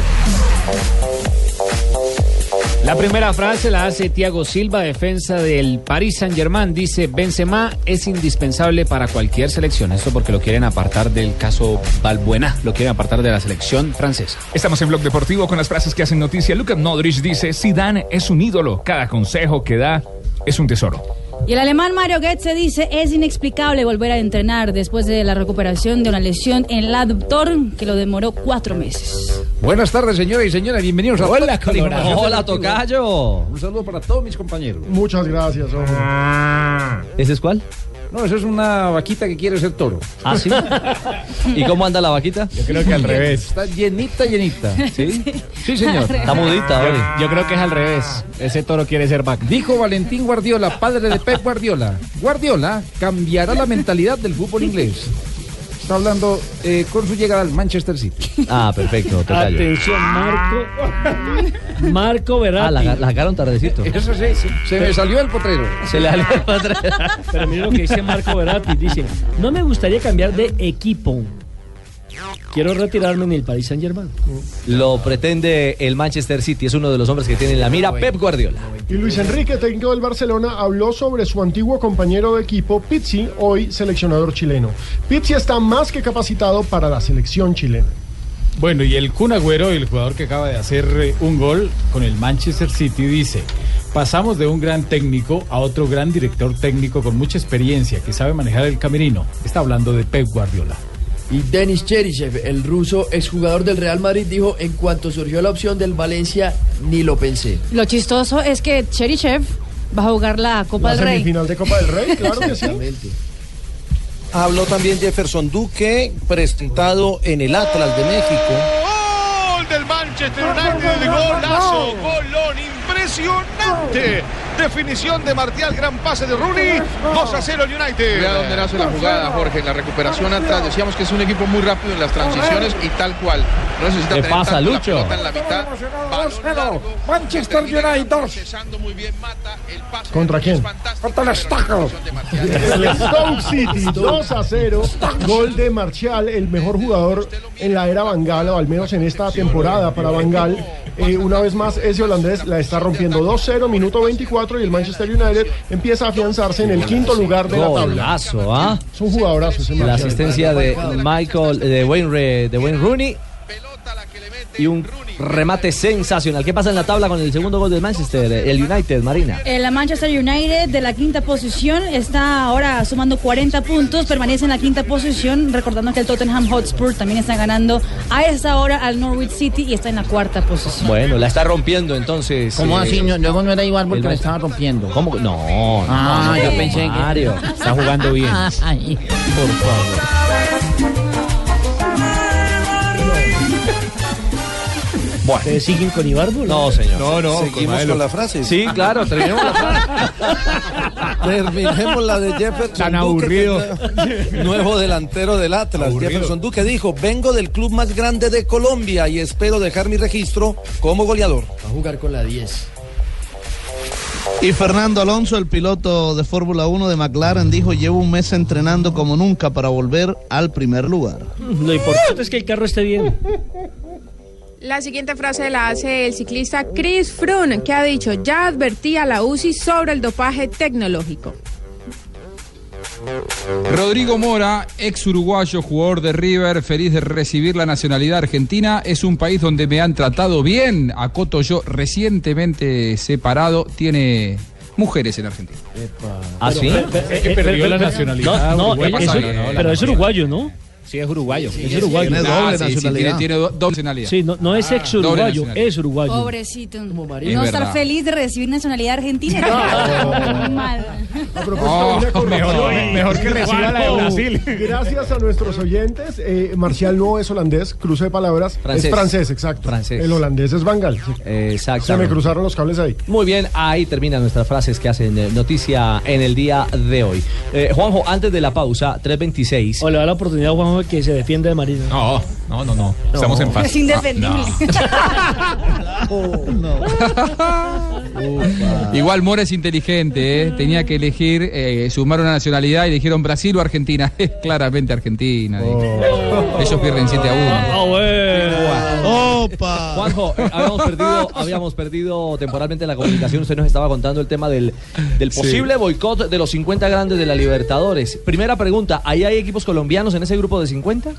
Speaker 24: La primera frase la hace Thiago Silva, defensa del Paris Saint-Germain. Dice, Benzema es indispensable para cualquier selección. Esto porque lo quieren apartar del caso Balbuena, lo quieren apartar de la selección francesa.
Speaker 12: Estamos en Blog Deportivo con las frases que hacen noticia. Luka Modric dice, Zidane es un ídolo. Cada consejo que da es un tesoro.
Speaker 18: Y el alemán Mario Götze dice, es inexplicable volver a entrenar después de la recuperación de una lesión en el aductor que lo demoró cuatro meses.
Speaker 31: Buenas tardes, señoras y señores. Bienvenidos a
Speaker 7: Hola, Colorado. Hola. Tocayo.
Speaker 31: Un saludo para todos mis compañeros.
Speaker 9: Muchas gracias, hombre.
Speaker 7: ¿Ese es cuál?
Speaker 31: No, eso es una vaquita que quiere ser toro.
Speaker 7: ¿Ah, sí? ¿Y cómo anda la vaquita?
Speaker 11: Yo creo que al revés.
Speaker 31: Está llenita, llenita.
Speaker 7: ¿Sí?
Speaker 31: Sí, señor.
Speaker 7: Está mudita hoy.
Speaker 24: Yo creo que es al revés. Ese toro quiere ser vaca.
Speaker 31: Dijo Valentín Guardiola, padre de Pep Guardiola. Guardiola cambiará la mentalidad del fútbol inglés. Está hablando eh, con su llegada al Manchester City.
Speaker 7: Ah, perfecto, Tocayo.
Speaker 8: Atención, Marco. Marco
Speaker 7: Ah, la,
Speaker 8: Verratti.
Speaker 7: la sacaron tardecito.
Speaker 31: Eso sí, se me salió el potrero.
Speaker 7: Se le salió el padre.
Speaker 8: Pero mira lo que dice Marco Verratti. Dice, no me gustaría cambiar de equipo. Quiero retirarme en el Paris Saint Germain.
Speaker 7: Lo pretende el Manchester City. Es uno de los hombres que tiene en la mira Pep Guardiola.
Speaker 9: Y Luis Enrique, técnico del Barcelona, habló sobre su antiguo compañero de equipo, Pizzi, hoy seleccionador chileno. Pizzi está más que capacitado para la selección chilena.
Speaker 11: Bueno, y el Kun Agüero, el jugador que acaba de hacer eh, un gol con el Manchester City, dice, pasamos de un gran técnico a otro gran director técnico con mucha experiencia que sabe manejar el camerino. Está hablando de Pep Guardiola.
Speaker 15: Y Denis Cherichev, el ruso exjugador del Real Madrid, dijo, en cuanto surgió la opción del Valencia, ni lo pensé.
Speaker 18: Lo chistoso es que Cherichev va a jugar la Copa
Speaker 9: La
Speaker 18: del Rey.
Speaker 9: semifinal de Copa del Rey, claro que sí.
Speaker 21: Habló también Jefferson Duque, presentado en el Atlas de México.
Speaker 25: Gol del Manchester United, golazo, golón impresionante. Definición de Martial, gran pase de Rooney. 2 a 0 el United.
Speaker 29: Vea dónde nace la jugada, Jorge, en la recuperación atrás. Decíamos que es un equipo muy rápido en las transiciones y tal cual. No necesita
Speaker 7: ¿Qué
Speaker 29: tener
Speaker 7: pasa,
Speaker 29: tanto la
Speaker 7: Lucho?
Speaker 29: pelota en la mitad. balón
Speaker 16: 2-0.
Speaker 29: largo,
Speaker 16: Manchester United 2.
Speaker 29: procesando muy bien Mata, el pase
Speaker 9: ¿Contra quién?
Speaker 16: Contra el Stockholm.
Speaker 9: El Stoke City, 2 a 0. Gol de Martial, el mejor jugador en la era Bangal, o al menos en esta temporada para Bangal. Eh, una vez más, ese holandés la está rompiendo 2-0, minuto 24, y el Manchester United empieza a afianzarse en el quinto lugar de la tabla.
Speaker 7: Golazo, ¿ah?
Speaker 9: Es un jugadorazo
Speaker 7: La asistencia de Michael, de Wayne, de Wayne Rooney. Y un remate sensacional. ¿Qué pasa en la tabla con el segundo gol del Manchester? El United, Marina.
Speaker 18: El Manchester United de la quinta posición está ahora sumando 40 puntos, permanece en la quinta posición, recordando que el Tottenham Hotspur también está ganando a esta hora al Norwich City y está en la cuarta posición.
Speaker 7: Bueno, la está rompiendo entonces.
Speaker 17: ¿Cómo
Speaker 7: eh,
Speaker 17: así? No, luego no era igual porque
Speaker 7: Man-
Speaker 17: estaba rompiendo.
Speaker 7: ¿Cómo? que- No, no,
Speaker 17: Ah,
Speaker 7: no,
Speaker 17: yo
Speaker 7: no,
Speaker 17: pensé que-
Speaker 7: Mario.
Speaker 24: Está jugando bien.
Speaker 17: Ay,
Speaker 7: Por favor.
Speaker 8: ¿Ustedes siguen con Ibarbo?
Speaker 7: No, señor.
Speaker 21: No, no, seguimos con la frase.
Speaker 7: Sí, claro, terminemos la frase.
Speaker 21: Terminemos la de Jefferson
Speaker 11: Tan
Speaker 21: Duque,
Speaker 11: aburrido.
Speaker 21: que es nuevo delantero del Atlas.
Speaker 11: Aburrido.
Speaker 21: Jefferson Duque dijo, vengo del club más grande de Colombia y espero dejar mi registro como goleador.
Speaker 15: Va a jugar con la 10.
Speaker 20: Y Fernando Alonso, el piloto de Fórmula 1 de McLaren, dijo, llevo un mes entrenando como nunca para volver al primer lugar.
Speaker 8: Lo importante es que el carro esté bien.
Speaker 32: La siguiente frase la hace el ciclista Chris Froome, que ha dicho, ya advertí a la UCI sobre el dopaje tecnológico.
Speaker 6: Rodrigo Mora, ex uruguayo, jugador de River, feliz de recibir la nacionalidad argentina. Es un país donde me han tratado bien. Acoto yo, recientemente separado, tiene mujeres en Argentina.
Speaker 7: ¿Ah, sí?
Speaker 8: Es que perdió la nacionalidad. No, no,
Speaker 6: uruguaya.
Speaker 8: es- es- pero es uruguayo, ¿no?
Speaker 24: Sí, es uruguayo.
Speaker 8: Es uruguayo.
Speaker 6: Tiene doble Ah, sí, sí, nacionalidad. tiene- tiene do- doble nacionalidad.
Speaker 8: Sí, no, no es
Speaker 6: Ah,
Speaker 8: ex
Speaker 6: doble
Speaker 8: uruguayo, es uruguayo.
Speaker 18: Pobrecito. No
Speaker 6: Es
Speaker 18: estar
Speaker 6: verdad.
Speaker 18: feliz de recibir nacionalidad argentina. Muy mal.
Speaker 9: propósito de una corrección.
Speaker 11: mejor- mejor que reciba la de Brasil.
Speaker 9: Gracias a nuestros oyentes, eh, Marcial no es holandés, cruce de palabras.
Speaker 7: Francés.
Speaker 9: Es francés, exacto.
Speaker 7: Francés.
Speaker 9: El holandés es Bangal. sí.
Speaker 7: Exacto.
Speaker 9: Se me cruzaron los cables ahí.
Speaker 7: Muy bien, ahí terminan nuestras frases que hacen eh, noticia en el día de hoy. Eh, Juanjo, antes de la pausa, 3.26.
Speaker 8: O le da la oportunidad a Juanjo que se defienda de Marina.
Speaker 12: No, no, no, no. Estamos en paz.
Speaker 18: Es indefendible.
Speaker 6: Igual Mora es inteligente, ¿eh? tenía que elegir, eh, sumar una nacionalidad y dijeron Brasil o Argentina. Es claramente Argentina. dijo. Ellos pierden 7 a 1.
Speaker 8: Ah, bueno.
Speaker 20: ¡Opa!
Speaker 7: Juanjo, eh, habíamos, perdido, habíamos perdido temporalmente la comunicación. Usted nos estaba contando el tema del, del
Speaker 6: Sí.
Speaker 7: posible boicot de los 50 grandes de la Libertadores. Primera pregunta, ¿ahí hay equipos colombianos en ese grupo de 50?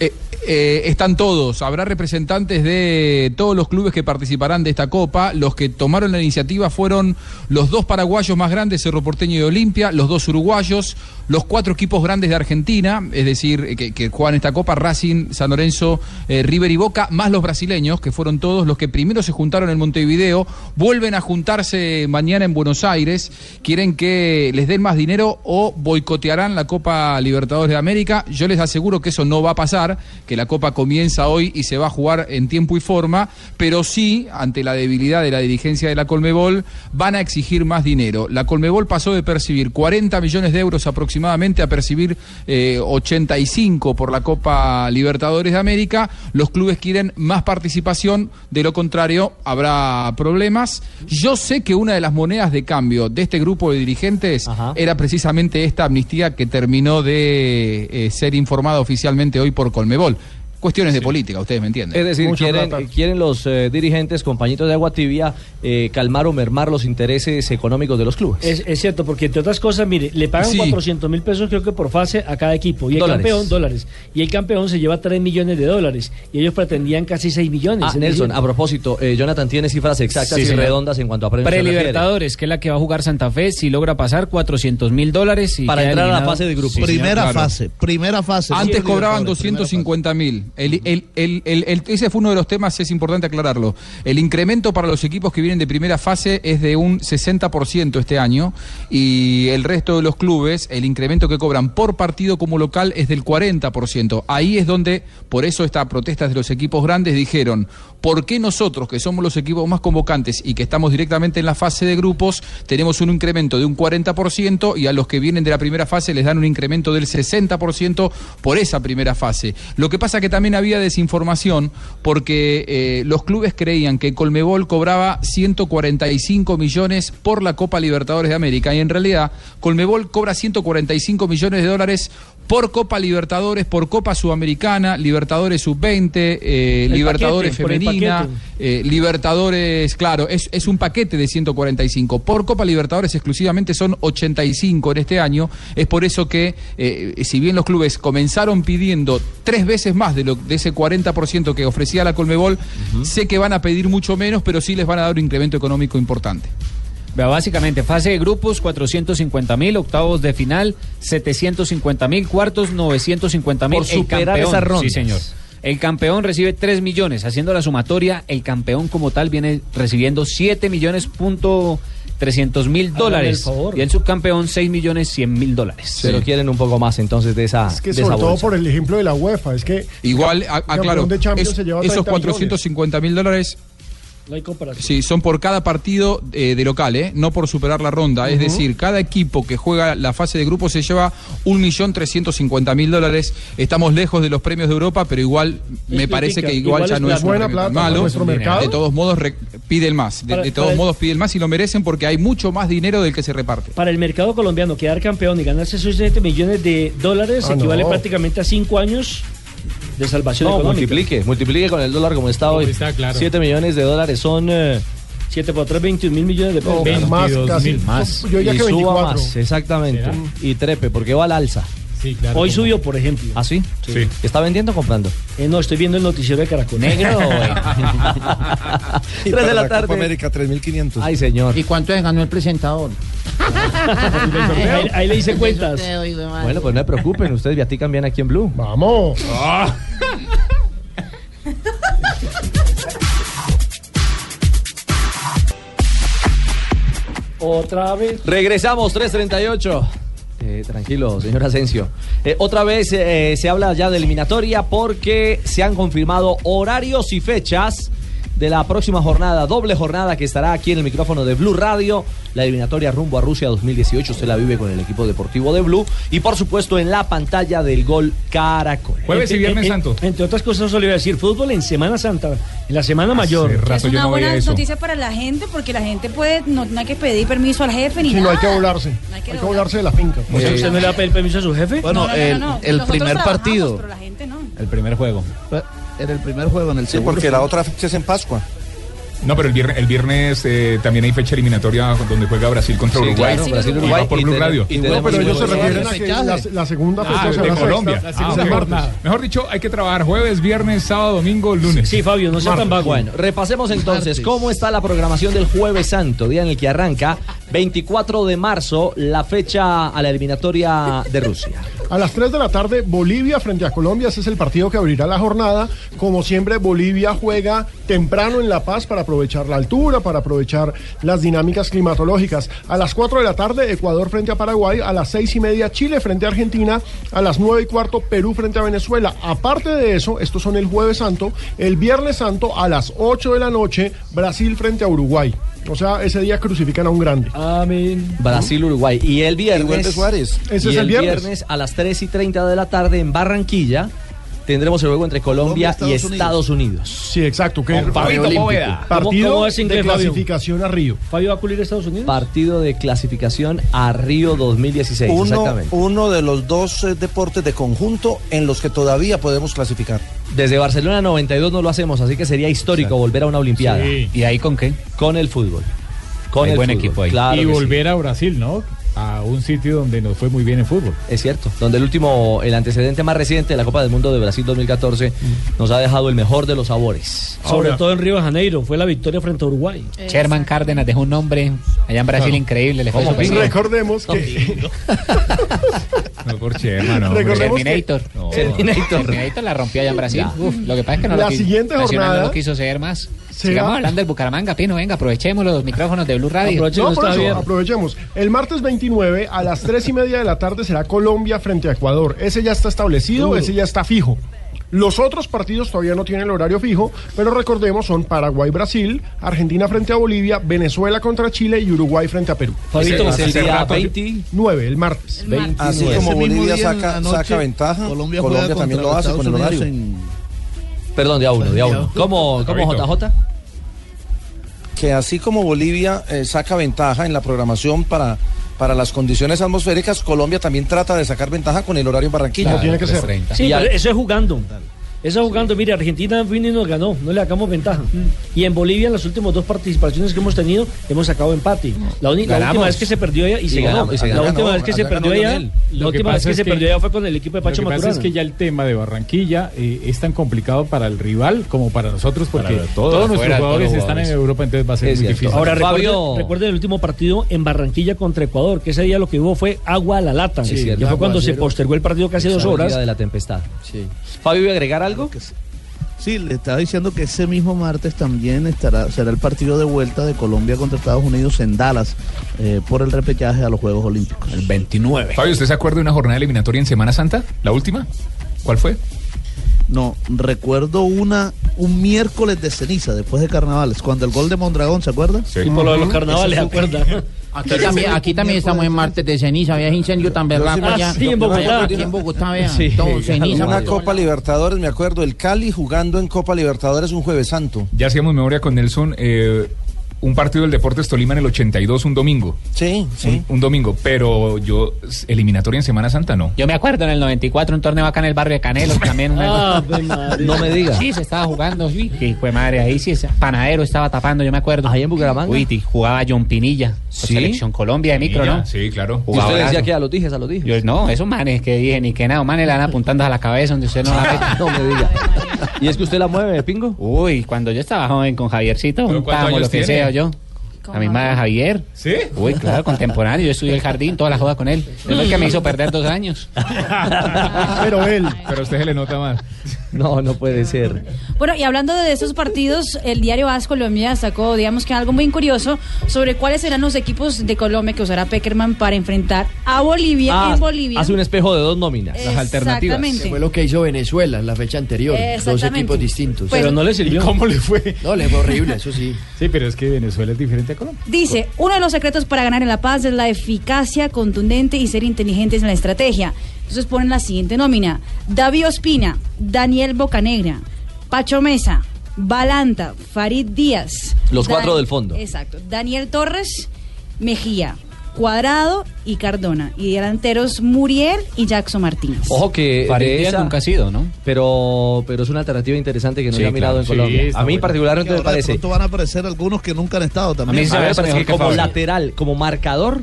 Speaker 6: Eh, eh, están todos, habrá representantes de todos los clubes que participarán de esta copa. Los que tomaron la iniciativa fueron los dos paraguayos más grandes, Cerro Porteño y Olimpia, los dos uruguayos, los cuatro equipos grandes de Argentina, es decir, que, que juegan esta copa, Racing, San Lorenzo, eh, River y Boca, más los brasileños, que fueron todos los que primero se juntaron en Montevideo, vuelven a juntarse mañana en Buenos Aires, quieren que les den más dinero o boicotearán la Copa Libertadores de América. Yo les aseguro que eso no va a pasar, que la Copa comienza hoy y se va a jugar en tiempo y forma, pero sí, ante la debilidad de la dirigencia de la Colmebol, van a exigir más dinero. La Colmebol pasó de percibir 40 millones de euros aproximadamente a percibir eh, 85 por la Copa Libertadores de América. Los clubes quieren más participación, de lo contrario habrá problemas. Yo sé que una de las monedas de cambio de este grupo de dirigentes era precisamente esta amnistía que terminó de eh, ser informada oficialmente hoy por Colmebol. Cuestiones de política, ustedes me entienden.
Speaker 7: Es decir, quieren, quieren los eh, dirigentes, compañitos de agua tibia, eh, calmar o mermar los intereses económicos de los clubes.
Speaker 8: Es, es cierto, porque entre otras cosas, mire, le pagan
Speaker 7: Sí.
Speaker 8: 400 mil pesos creo que por fase a cada equipo. Y el
Speaker 7: Dólares.
Speaker 8: campeón, dólares. Y el campeón se lleva 3 millones de dólares. Y ellos pretendían casi 6 millones.
Speaker 7: Ah, Nelson,
Speaker 8: decir,
Speaker 7: a propósito, eh, Jonathan tiene cifras exactas
Speaker 24: Sí,
Speaker 7: y
Speaker 24: señor.
Speaker 7: redondas en cuanto a premios.
Speaker 24: Prelibertadores, que es la que va a jugar Santa Fe, si logra pasar 400 mil dólares. y
Speaker 7: Para entrar a la fase de
Speaker 24: señor.
Speaker 20: Primera
Speaker 6: Claro.
Speaker 20: fase, primera fase.
Speaker 6: Antes cobraban
Speaker 20: Libertadores, primera
Speaker 6: 250 mil. El, el- el- el- el- ese fue uno de los temas, es importante aclararlo. El incremento para los equipos que vienen de primera fase es de un 60% este año y el resto de los clubes, el incremento que cobran por partido como local es del 40%. Ahí es donde, por eso esta protesta de los equipos grandes dijeron, ¿por qué nosotros, que somos los equipos más convocantes y que estamos directamente en la fase de grupos, tenemos un incremento de un 40% y a los que vienen de la primera fase les dan un incremento del 60% por esa primera fase? Lo que pasa que también había desinformación porque eh, los clubes creían que Colmebol cobraba 145 millones por la Copa Libertadores de América y en realidad Colmebol cobra 145 millones de dólares por Copa Libertadores, por Copa Sudamericana, Libertadores Sub-20, eh, Libertadores
Speaker 8: paquete,
Speaker 6: Femenina, eh, Libertadores, claro, es, es un paquete de 145. Por Copa Libertadores exclusivamente son 85 en este año. Es por eso que, eh, si bien los clubes comenzaron pidiendo tres veces más de, lo, de ese 40% que ofrecía la Colmebol, sé que van a pedir mucho menos, pero sí les van a dar un incremento económico importante.
Speaker 24: Vea, básicamente, fase de grupos, 450 mil, octavos de final, 750 mil, cuartos, 950 mil.
Speaker 7: Por superar esas rondas.
Speaker 24: Sí, señor. El campeón recibe 3 millones. Haciendo la sumatoria, el campeón como tal viene recibiendo 7 millones punto 300 mil dólares.
Speaker 7: favor.
Speaker 24: Y el subcampeón 6 millones 100 mil dólares.
Speaker 7: Pero quieren un poco más entonces de esa,
Speaker 9: Es que
Speaker 7: de esa
Speaker 9: sobre todo
Speaker 7: bolsa.
Speaker 9: por el ejemplo de la UEFA, es que
Speaker 6: Igual,
Speaker 9: el
Speaker 6: a-
Speaker 9: campeón
Speaker 6: aclaro,
Speaker 9: de Champions
Speaker 6: es-
Speaker 9: se lleva
Speaker 6: esos
Speaker 9: 30 millones.
Speaker 6: 450 mil dólares
Speaker 8: No hay comparación.
Speaker 6: Sí, son por cada partido eh, de local, ¿eh? no por superar la ronda. Es
Speaker 8: Ujú.
Speaker 6: decir, cada equipo que juega la fase de grupo se lleva 1.350.000 dólares. Estamos lejos de los premios de Europa, pero igual me
Speaker 8: Es
Speaker 6: parece que igual,
Speaker 8: Igual
Speaker 6: ya
Speaker 8: es
Speaker 6: no es un
Speaker 8: Buena plata
Speaker 6: malo.
Speaker 8: nuestro mercado.
Speaker 6: De todos modos, re- pide el más. De,
Speaker 8: Para-
Speaker 6: de todos modos, el más y lo merecen porque hay mucho más dinero del que se reparte.
Speaker 8: Para el mercado colombiano, quedar campeón y ganarse esos 7 millones de dólares
Speaker 6: Ah,
Speaker 8: equivale
Speaker 6: no.
Speaker 8: prácticamente a 5 años de salvación
Speaker 7: No,
Speaker 8: económica.
Speaker 7: multiplique, multiplique con el dólar como está hoy.
Speaker 8: Está claro.
Speaker 7: 7 millones de dólares son... eh,
Speaker 8: 7 por 3, 21 mil millones de pesos.
Speaker 9: No, más casi.
Speaker 7: más.
Speaker 9: Yo diría
Speaker 7: y
Speaker 9: que
Speaker 7: suba
Speaker 9: 24.
Speaker 7: más, exactamente. Y trepe, porque va al alza.
Speaker 8: Sí, Hoy subió, por ejemplo.
Speaker 7: ¿Ah, sí? ¿Está vendiendo o comprando?
Speaker 8: Eh, no, estoy viendo el noticiero de Caracol.
Speaker 7: ¿Negro Tres de la
Speaker 21: Copa
Speaker 7: tarde.
Speaker 21: América 3500.
Speaker 7: Ay, señor.
Speaker 17: ¿Y cuánto ganó el presentador?
Speaker 8: ahí, ahí le hice cuentas.
Speaker 7: Bueno, pues no se preocupen, ustedes viatican bien aquí en Blue.
Speaker 9: Vamos.
Speaker 8: Otra vez.
Speaker 7: Regresamos, 3.38. Eh, tranquilo, señor Asensio. Eh, otra vez eh, se habla ya de eliminatoria porque se han confirmado horarios y fechas de la próxima jornada, doble jornada que estará aquí en el micrófono de Blue Radio, la eliminatoria rumbo a Rusia 2018. Usted la vive con el equipo deportivo de Blue y por supuesto en la pantalla del gol Caracol.
Speaker 8: Entre- en- en- Entre otras cosas, solo iba a decir fútbol en Semana Santa, en la Semana Mayor.
Speaker 18: Es una buena noticia para la gente porque la gente puede, no, no hay que pedir permiso al jefe ni
Speaker 9: Sí, no
Speaker 18: nada.
Speaker 9: hay que volarse. hay que volarse de la finca.
Speaker 8: O sea, ¿usted no le va a pedir permiso a su jefe?
Speaker 20: Bueno,
Speaker 18: No, no, no,
Speaker 20: el,
Speaker 18: no, no.
Speaker 20: primer partido.
Speaker 18: pero la gente no.
Speaker 12: El primer juego.
Speaker 20: Era el primer juego en el
Speaker 21: Sí,
Speaker 20: segundo.
Speaker 21: porque la otra fecha es en Pascua.
Speaker 12: No, pero el viernes, el viernes eh, también hay fecha eliminatoria donde juega Brasil contra
Speaker 7: Sí,
Speaker 12: Uruguay.
Speaker 7: claro, Brasil,
Speaker 12: Y
Speaker 7: Uruguay,
Speaker 12: va por
Speaker 7: y
Speaker 12: Blue Radio.
Speaker 7: y
Speaker 9: No, pero ellos se refieren a que la, la segunda fecha
Speaker 12: Ah,
Speaker 9: será
Speaker 12: de
Speaker 9: la
Speaker 12: Colombia. Ah,
Speaker 9: martes.
Speaker 12: Mejor dicho, hay que trabajar jueves, viernes, sábado, domingo, lunes.
Speaker 8: Sí, Fabio, no sea tan vago.
Speaker 7: Bueno, repasemos entonces cómo está la programación del Jueves Santo, día en el que arranca 24 de marzo la fecha a la eliminatoria de Rusia.
Speaker 9: A las 3 de la tarde, Bolivia frente a Colombia. Ese es el partido que abrirá la jornada. Como siempre, Bolivia juega temprano en La Paz para aprovechar la altura, para aprovechar las dinámicas climatológicas. A las 4 de la tarde, Ecuador frente a Paraguay. A las 6 y media, Chile frente a Argentina. A las 9 y cuarto, Perú frente a Venezuela. Aparte de eso, estos son el Jueves Santo. El Viernes Santo, a las 8 de la noche, Brasil frente a Uruguay. O sea, ese día crucifican a un grande.
Speaker 8: Amén.
Speaker 7: Brasil, Uruguay. Y el viernes.
Speaker 9: vuelve Suárez. Ese
Speaker 7: y
Speaker 9: es el viernes.
Speaker 7: a las 3 y 30 de la tarde en Barranquilla tendremos el juego entre Colombia, y
Speaker 9: Estados
Speaker 7: Estados Unidos.
Speaker 9: Sí, exacto. Que
Speaker 7: Con Fabio
Speaker 9: Olímpico. Partido
Speaker 8: ¿Cómo- cómo es inglés,
Speaker 9: de
Speaker 8: Fabio?
Speaker 9: clasificación a Río.
Speaker 8: ¿Fabio va a cubrir Estados Unidos?
Speaker 7: Partido de clasificación a Río 2016.
Speaker 21: Uno,
Speaker 7: exactamente.
Speaker 21: uno de los dos eh, deportes de conjunto en los que todavía podemos clasificar.
Speaker 7: Desde Barcelona 92 no lo hacemos, así que sería histórico volver a una Olimpiada.
Speaker 11: Sí.
Speaker 12: ¿Y ahí con qué?
Speaker 7: Con el fútbol. Con
Speaker 12: Hay
Speaker 7: el
Speaker 12: buen
Speaker 7: fútbol,
Speaker 12: equipo ahí.
Speaker 7: claro
Speaker 11: y
Speaker 7: sí.
Speaker 11: volver a Brasil, ¿no? A un sitio donde nos fue muy bien en fútbol.
Speaker 7: Es cierto, donde el último, el antecedente más reciente de la Copa del Mundo de Brasil 2014 nos ha dejado el mejor de los sabores.
Speaker 8: Sobre todo en Río de Janeiro, fue la victoria frente a Uruguay.
Speaker 24: Sherman Cárdenas dejó un nombre allá en Brasil
Speaker 8: Claro.
Speaker 24: increíble. Le fue bien.
Speaker 9: Recordemos que
Speaker 12: No por Sherman, no.
Speaker 9: Que-
Speaker 24: Terminator.
Speaker 12: No.
Speaker 24: Terminator. Terminator la rompió allá en Brasil. Uf, lo que pasa es que no
Speaker 9: La
Speaker 24: lo quiso.
Speaker 9: siguiente jornada
Speaker 24: no lo quiso ser más.
Speaker 9: Será-
Speaker 24: Sigamos hablando del Bucaramanga, Pino. Venga, aprovechemos los micrófonos de Blue Radio.
Speaker 9: No, por eso, aprovechemos. El martes 29 a las 3 y media de la tarde será Colombia frente a Ecuador. Ese ya está establecido,
Speaker 8: Duro.
Speaker 9: ese ya está fijo. Los otros partidos todavía no tienen el horario fijo, pero recordemos son Paraguay-Brasil, Argentina frente a Bolivia, Venezuela contra Chile y Uruguay frente a Perú.
Speaker 7: Fabito,
Speaker 9: Ese-
Speaker 7: el
Speaker 9: ese
Speaker 7: día
Speaker 9: rato-
Speaker 7: 29.
Speaker 9: el martes.
Speaker 21: Así como Bolivia saca, saca ventaja,
Speaker 20: Colombia
Speaker 21: también lo hace con el horario.
Speaker 7: Perdón, de a uno, de a uno. ¿Cómo. JJ?
Speaker 21: que así como Bolivia eh, saca ventaja en la programación para, para las condiciones atmosféricas, Colombia también trata de sacar ventaja con el horario en Barranquilla.
Speaker 9: Tiene que ser.
Speaker 8: Sí,
Speaker 21: Y
Speaker 8: pero
Speaker 21: al-
Speaker 8: eso es jugando. Eso es jugando. Mire, Argentina vino y nos ganó. No le sacamos ventaja. Y en Bolivia, en las últimas dos participaciones que hemos tenido, hemos sacado empate. La, uni- la última vez que se perdió ella y,
Speaker 7: Y
Speaker 8: se ganó.
Speaker 7: ganamos, y se
Speaker 8: la
Speaker 7: ganó.
Speaker 8: última vez que se perdió ella, la
Speaker 11: Lo que
Speaker 8: última vez que se perdió ella fue con el equipo de Pacho
Speaker 11: Lo que pasa es que ya el tema de Barranquilla eh, es tan complicado para el rival como para nosotros porque
Speaker 12: Para todos,
Speaker 11: todos, nuestros jugadores
Speaker 12: todos
Speaker 11: están en. Europa, entonces va a ser
Speaker 7: Es
Speaker 11: muy
Speaker 7: cierto.
Speaker 11: difícil.
Speaker 8: Ahora
Speaker 7: Fabio-
Speaker 8: recuerden, el último partido en Barranquilla contra Ecuador, que ese día lo que hubo fue agua a la lata.
Speaker 7: Sí,
Speaker 8: que fue cuando se postergó el partido casi dos
Speaker 7: Esa
Speaker 8: horas.
Speaker 7: de la tempestad. Fabio, ¿iba a agregar algo?
Speaker 20: Sí, le estaba diciendo que ese mismo martes también estará será el partido de vuelta de Colombia contra Estados Unidos en Dallas eh, por el repechaje a los Juegos Olímpicos.
Speaker 24: El 29.
Speaker 12: Fabio, ¿usted se acuerda de una jornada eliminatoria en Semana Santa? ¿La última? ¿Cuál fue?
Speaker 20: No, recuerdo una un miércoles de ceniza después de carnavales, cuando el gol de Mondragón, ¿se acuerda?
Speaker 12: Sí.
Speaker 8: Por lo de los carnavales, ¿se acuerda?
Speaker 17: Aquí también, aquí también estamos en martes de ceniza, había incendio tan berraco
Speaker 8: Ah,
Speaker 17: allá.
Speaker 8: sí, en Bogotá.
Speaker 17: Aquí en Bogotá, vean,
Speaker 7: Sí,
Speaker 17: todo ceniza.
Speaker 21: Una Copa Libertadores, me acuerdo, el Cali jugando en Copa Libertadores un jueves santo.
Speaker 12: Ya hacíamos memoria con Nelson. eh, un partido del Deportes Tolima en el 82, un domingo.
Speaker 21: Sí,
Speaker 12: Un, un domingo, pero yo, eliminatoria en Semana Santa no.
Speaker 24: Yo me acuerdo en el 94 un torneo acá en el barrio de Canelos también. una-
Speaker 7: Ave María. No me diga.
Speaker 24: Sí, se estaba jugando, sí. Y fue madre, ahí sí, panadero estaba tapando, yo me acuerdo.
Speaker 7: Ahí en Bucaramanga.
Speaker 24: Uy, jugaba John Pinilla.
Speaker 7: Sí.
Speaker 24: Selección Colombia de micro, ¿no?
Speaker 12: sí, claro.
Speaker 7: ¿Y
Speaker 24: Jugaba
Speaker 7: usted decía que a los dijes, a los dijes?
Speaker 24: Yo, no, esos manes que dije, ni que nada, manes le dan apuntando a la cabeza donde usted no la ve.
Speaker 7: no me diga. ¿Y es que usted la mueve, Pingo?
Speaker 24: Uy, cuando yo estaba joven con Javiercito,
Speaker 12: ¿Pero cuántos
Speaker 24: juntábamos lo que
Speaker 12: tiene?
Speaker 24: sea yo. La misma Javier.
Speaker 12: ¿Sí?
Speaker 24: Uy, claro, contemporáneo. Yo estudié el jardín, toda la joda con él. Es el que me hizo perder dos años.
Speaker 9: Pero él.
Speaker 12: Pero a usted se le nota más.
Speaker 7: No, no puede ser.
Speaker 18: Bueno, y hablando de estos partidos, el diario AS Colombia sacó, digamos que algo muy curioso sobre cuáles serán los equipos de Colombia que usará Peckerman para enfrentar a Bolivia
Speaker 7: Ah,
Speaker 18: en Bolivia.
Speaker 7: Hace un espejo de dos nóminas.
Speaker 18: Las alternativas. Exactamente.
Speaker 15: Fue lo que hizo Venezuela en la fecha anterior. Dos equipos distintos.
Speaker 18: Pues- Pero no
Speaker 8: le sirvió.
Speaker 11: ¿Y cómo le fue?
Speaker 15: No, le fue horrible, eso sí.
Speaker 11: Sí, pero es que Venezuela es diferente a Colombia.
Speaker 18: Dice, uno de los secretos para ganar en La Paz es la eficacia contundente y ser inteligentes en la estrategia. Entonces ponen la siguiente nómina. David Ospina, Daniel Bocanegra, Pacho Mesa, Balanta, Farid Díaz.
Speaker 7: Los cuatro del fondo.
Speaker 18: Exacto. Daniel Torres, Mejía, Cuadrado y Cardona. Y delanteros Muriel y Jackson Martínez.
Speaker 7: Ojo que de
Speaker 24: Díaz
Speaker 7: esa-
Speaker 24: nunca ha sido, ¿no?
Speaker 7: Pero, pero es una alternativa interesante que no
Speaker 24: Sí,
Speaker 7: se ha mirado
Speaker 24: claro.
Speaker 7: en Colombia. a mí
Speaker 24: bueno.
Speaker 7: particularmente me
Speaker 20: de
Speaker 7: parece.
Speaker 20: pronto van a aparecer algunos que nunca han estado también.
Speaker 7: A mí me parece que como lateral, como marcador,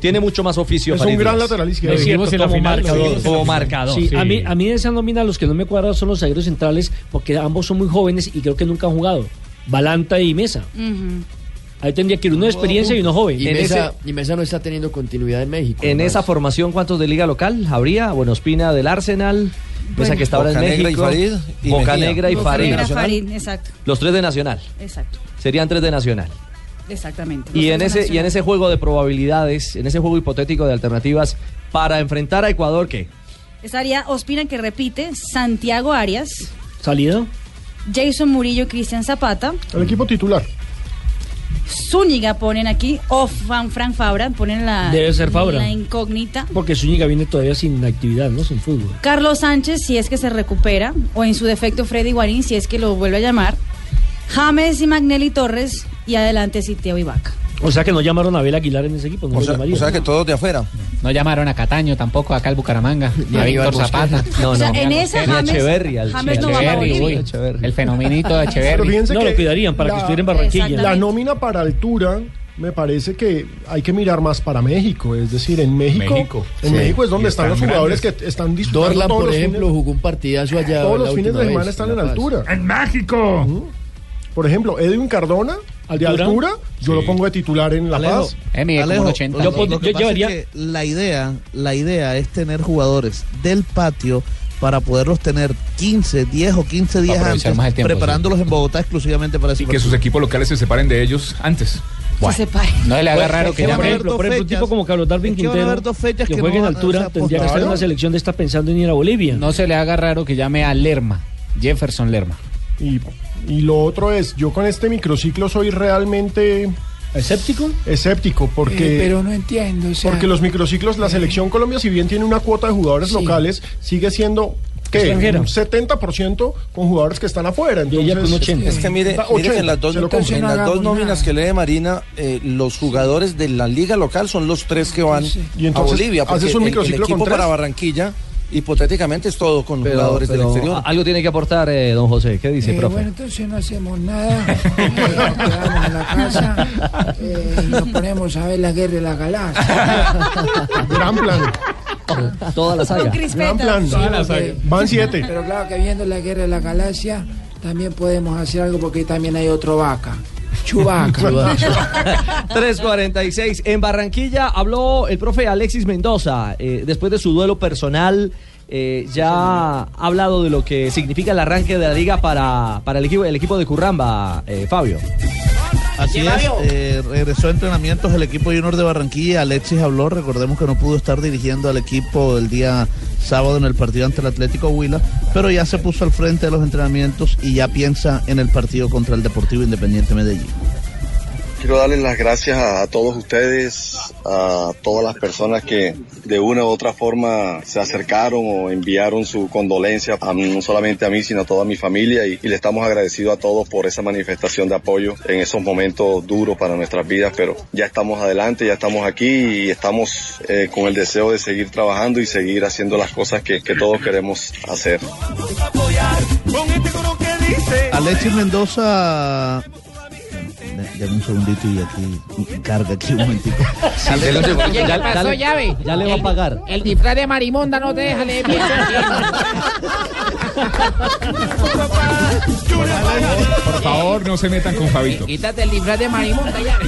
Speaker 7: tiene mucho más oficio.
Speaker 9: Es
Speaker 7: Farid
Speaker 9: un gran lateral izquierdo.
Speaker 8: Es cierto, como
Speaker 11: final,
Speaker 8: marcador.
Speaker 7: Como.
Speaker 8: Sí,
Speaker 11: Sí.
Speaker 8: A, mí, a mí de esa nómina los que no me cuadran son los zagueros centrales porque ambos son muy jóvenes y creo que nunca han jugado. Balanta y Mesa.
Speaker 18: Ujú.
Speaker 8: Ahí tendría que ir uno de experiencia y uno joven.
Speaker 15: Y
Speaker 7: En
Speaker 15: Mesa,
Speaker 7: ese-
Speaker 15: y Mesa no está teniendo continuidad en México.
Speaker 7: En
Speaker 15: además.
Speaker 7: esa formación, ¿cuántos de liga local habría? Bueno, Espina del Arsenal,
Speaker 18: Bueno.
Speaker 7: que está ahora en
Speaker 21: Bocanegra y
Speaker 7: México,
Speaker 21: Farid y
Speaker 7: Boca
Speaker 21: Mejía.
Speaker 7: Negra y Farid.
Speaker 18: Bocanegra,
Speaker 21: Nacional.
Speaker 18: Farid, exacto,
Speaker 7: Los tres de Nacional.
Speaker 18: exacto,
Speaker 7: Serían tres de Nacional.
Speaker 18: exactamente.
Speaker 7: Y en ese y en ese juego de probabilidades, en ese juego hipotético de alternativas para enfrentar a Ecuador, ¿qué?
Speaker 18: Estaría Ospina que repite, Santiago Arias,
Speaker 8: Salida.
Speaker 18: Jason Murillo, Cristian Zapata,
Speaker 9: El equipo titular.
Speaker 18: Zúñiga ponen aquí, o Fan Frank Fabra, ponen la,
Speaker 8: Debe ser Fabra.
Speaker 18: la incógnita.
Speaker 8: Porque Zúñiga viene todavía sin actividad, ¿no? Sin fútbol.
Speaker 18: Carlos Sánchez, si es que se recupera, o en su defecto Freddy Guarín, si es que lo vuelve a llamar. James y Magnelli Torres, y adelante Sitio Ibaka.
Speaker 8: O sea que no llamaron a Abel Aguilar en ese equipo. No
Speaker 21: O sea, o sea que todos de afuera.
Speaker 24: No llamaron a Cataño tampoco, acá al Bucaramanga, ni a Víctor Zapata.
Speaker 7: No,
Speaker 18: O sea,
Speaker 7: no.
Speaker 18: en esa James,
Speaker 7: Echeverri, al
Speaker 18: James no
Speaker 24: Echeverri, uy,
Speaker 7: Echeverri.
Speaker 24: el fenomenito de Echeverri.
Speaker 8: No, lo cuidarían para que estuviera en Barranquilla.
Speaker 9: La nómina para altura me parece que hay que mirar más para México. Es decir, en México,
Speaker 12: México.
Speaker 9: en
Speaker 15: Sí.
Speaker 9: México es donde están los jugadores
Speaker 12: grandes.
Speaker 9: que están disfrutando
Speaker 15: Dorlan,
Speaker 9: todos
Speaker 15: por
Speaker 9: los
Speaker 15: ejemplo,
Speaker 9: fines,
Speaker 15: jugó un partidazo allá.
Speaker 9: todos los fines de
Speaker 15: vez,
Speaker 9: semana están en altura.
Speaker 12: ¡En México!
Speaker 9: Por ejemplo, Edwin Cardona, de
Speaker 8: ¿Altura?
Speaker 9: yo lo pongo de titular en La
Speaker 20: Alejo,
Speaker 9: Paz.
Speaker 24: Mide como
Speaker 20: Alejo,
Speaker 24: un 80.
Speaker 20: lo,
Speaker 8: Yo
Speaker 20: lo
Speaker 8: pon-
Speaker 20: que
Speaker 8: yo
Speaker 20: pasa
Speaker 8: llevaría-
Speaker 20: es que la idea, la idea es tener jugadores del patio para poderlos tener 15, 10 o 15 días antes,
Speaker 24: más el tiempo,
Speaker 20: preparándolos en Bogotá exclusivamente para ese
Speaker 12: Y que sus
Speaker 20: partido.
Speaker 12: equipos locales se separen de ellos antes.
Speaker 18: Se separe.
Speaker 24: No le haga
Speaker 20: Pues,
Speaker 24: raro que
Speaker 20: que
Speaker 8: Por ejemplo, por ejemplo, un tipo como Carlos Darwin
Speaker 20: Es que
Speaker 8: Quintero,
Speaker 20: haber dos fechas
Speaker 8: que
Speaker 20: que
Speaker 8: juegue
Speaker 20: no
Speaker 8: en altura,
Speaker 20: o sea,
Speaker 8: tendría que estar en una selección de esta pensando en ir a Bolivia.
Speaker 24: No se le haga raro que llame a Lerma, Jefferson Lerma.
Speaker 9: Y, y lo otro es, yo con este microciclo soy realmente
Speaker 8: ¿Escéptico?
Speaker 9: escéptico porque...
Speaker 17: Eh, pero no entiendo, o sea,
Speaker 9: Porque los microciclos, la selección Colombia, si bien tiene una cuota de jugadores
Speaker 17: Sí.
Speaker 9: locales, sigue siendo ¿qué?
Speaker 8: Extranjera.
Speaker 9: un 70% con jugadores que están afuera.
Speaker 8: Y ella
Speaker 9: Entonces,
Speaker 8: con 80.
Speaker 21: Es que mire, mire que
Speaker 9: 80,
Speaker 21: en las dos, en las dos nóminas que lee Marina, eh, los jugadores de la liga local son los tres que van
Speaker 9: Y
Speaker 21: a
Speaker 9: entonces,
Speaker 21: Bolivia. Porque
Speaker 9: haces un
Speaker 21: el- el,
Speaker 9: microciclo con
Speaker 21: equipo
Speaker 9: tres.
Speaker 21: para Barranquilla, hipotéticamente, es todo con
Speaker 7: Pero,
Speaker 21: jugadores
Speaker 7: pero
Speaker 21: del exterior.
Speaker 7: algo tiene que aportar, eh, don José. ¿Qué dice,
Speaker 17: eh,
Speaker 7: profe?
Speaker 17: bueno, entonces no hacemos nada, eh, nos quedamos en la casa eh, y nos ponemos a ver la guerra de la galaxia.
Speaker 9: Gran plan.
Speaker 7: Toda la saga.
Speaker 9: Gran plan. Van siete.
Speaker 17: Pero claro que viendo la guerra de la galaxia, también podemos hacer algo porque también hay otro vaca. Chubaca.
Speaker 7: 346. En Barranquilla habló el profe Alexis Mendoza. eh, después de su duelo personal, eh, ya ha hablado de lo que significa el arranque de la liga para, para el, equipo, el equipo de Curramba, eh, Fabio.
Speaker 20: Así es, eh, regresó a entrenamientos el equipo junior de Barranquilla, Alexis habló, recordemos que no pudo estar dirigiendo al equipo el día sábado en el partido ante el Atlético Huila, pero ya se puso al frente de los entrenamientos y ya piensa en el partido contra el Deportivo Independiente Medellín.
Speaker 33: Quiero darles las gracias a, a todos ustedes, a todas las personas que de una u otra forma se acercaron o enviaron su condolencia, a mí, no solamente a mí, sino a toda mi familia y, y le estamos agradecidos a todos por esa manifestación de apoyo en esos momentos duros para nuestras vidas, pero ya estamos adelante, ya estamos aquí y estamos eh, con el deseo de seguir trabajando y seguir haciendo las cosas que, que todos queremos hacer.
Speaker 20: Alexis Mendoza. Dame un segundito y aquí carga aquí un
Speaker 17: ¿qué pasó, llave?
Speaker 7: ya le va a pagar.
Speaker 17: El disfraz de marimonda no te deja leer bien.
Speaker 12: Por favor, no se metan con Fabito.
Speaker 17: Quítate el disfraz de marimonda, llave.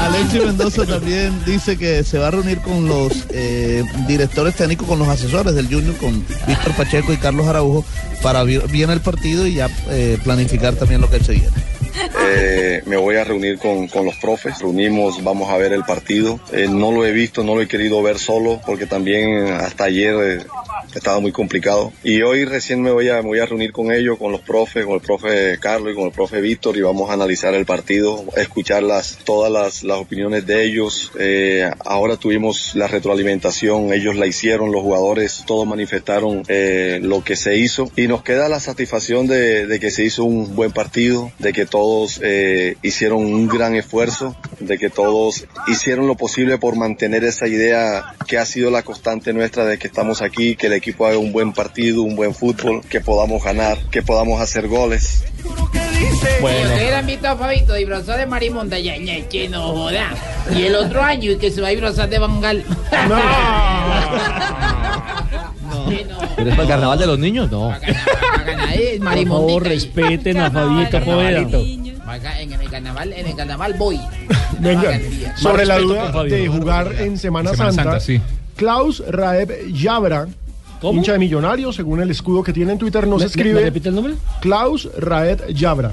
Speaker 20: Alexis Mendoza también dice que se va a reunir con los eh, directores técnicos, con los asesores del Junior, con Víctor Pacheco y Carlos Araujo, para ver bien el partido y ya eh, planificar también lo que se viene.
Speaker 33: Eh, me voy a reunir con, con los profes, reunimos, vamos a ver el partido. Eh, no lo he visto, no lo he querido ver solo porque también hasta ayer eh, estaba muy complicado. Y hoy recién me voy, a, me voy a reunir con ellos, con los profes, con el profe Carlos y con el profe Víctor y vamos a analizar el partido, escuchar las, todas las, las opiniones de ellos. Eh, ahora tuvimos la retroalimentación, ellos la hicieron, los jugadores todos manifestaron eh, lo que se hizo y nos queda la satisfacción de, que se hizo un buen partido, de que todos eh, hicieron un gran esfuerzo, de que todos hicieron lo posible por mantener esa idea que ha sido la constante nuestra de que estamos aquí, que el equipo haga un buen partido, un buen fútbol, que podamos ganar, que podamos hacer goles.
Speaker 17: Bueno. Ustedes han visto a Fabito disfrazado de marimonda, ya, ya, que no joda. Y el otro año y que se va a disfrazar de Bangal.
Speaker 7: ¿Pero es para el carnaval de los niños? No.
Speaker 8: Por favor, respeten a Fabito Poveda.
Speaker 17: En el carnaval, en el carnaval voy.
Speaker 9: Venga, sobre la duda de jugar en Semana,
Speaker 12: En Semana
Speaker 9: Santa,
Speaker 12: Santa, sí.
Speaker 9: Klaus Raeb Yabra, hincha de Millonarios, según el escudo que tiene en Twitter, nos
Speaker 8: ¿Me-
Speaker 9: escribe...
Speaker 8: me repite el nombre?
Speaker 9: Klaus Raeb Yabra.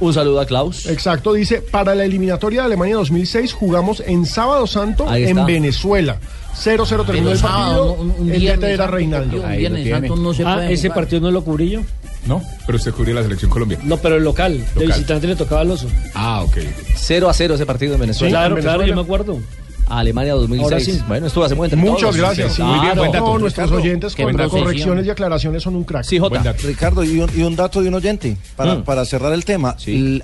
Speaker 7: Un saludo a Klaus.
Speaker 9: Exacto, dice, para la eliminatoria de Alemania 2006 jugamos en Sábado Santo
Speaker 7: Ahí
Speaker 9: en
Speaker 7: está.
Speaker 9: Venezuela. 0-0 terminó el
Speaker 17: sábado,
Speaker 9: partido,
Speaker 17: un- un
Speaker 9: el
Speaker 17: viernes
Speaker 9: DT era
Speaker 17: santo,
Speaker 9: Reinaldo.
Speaker 17: un viernes santo no se
Speaker 8: Ah, ese
Speaker 17: jugar.
Speaker 8: partido no lo cubrí yo.
Speaker 12: No, pero usted cubrió la selección Colombia.
Speaker 8: No, pero el local. De
Speaker 12: Local.
Speaker 8: visitante le tocaba al oso.
Speaker 12: Ah, ok.
Speaker 7: 0 a 0 ese partido en Venezuela.
Speaker 8: claro, claro, yo me acuerdo.
Speaker 7: Alemania 2006.
Speaker 8: Ahora sí.
Speaker 7: Bueno, estuvo hace buen
Speaker 9: Muchas gracias.
Speaker 7: Sí,
Speaker 9: Muy bien,
Speaker 7: claro.
Speaker 9: No, nuestros oyentes con correcciones y aclaraciones son un crack.
Speaker 7: Sí, Jota.
Speaker 21: Ricardo, y un, y un dato de un oyente, para,
Speaker 7: Mm.
Speaker 21: para cerrar el tema.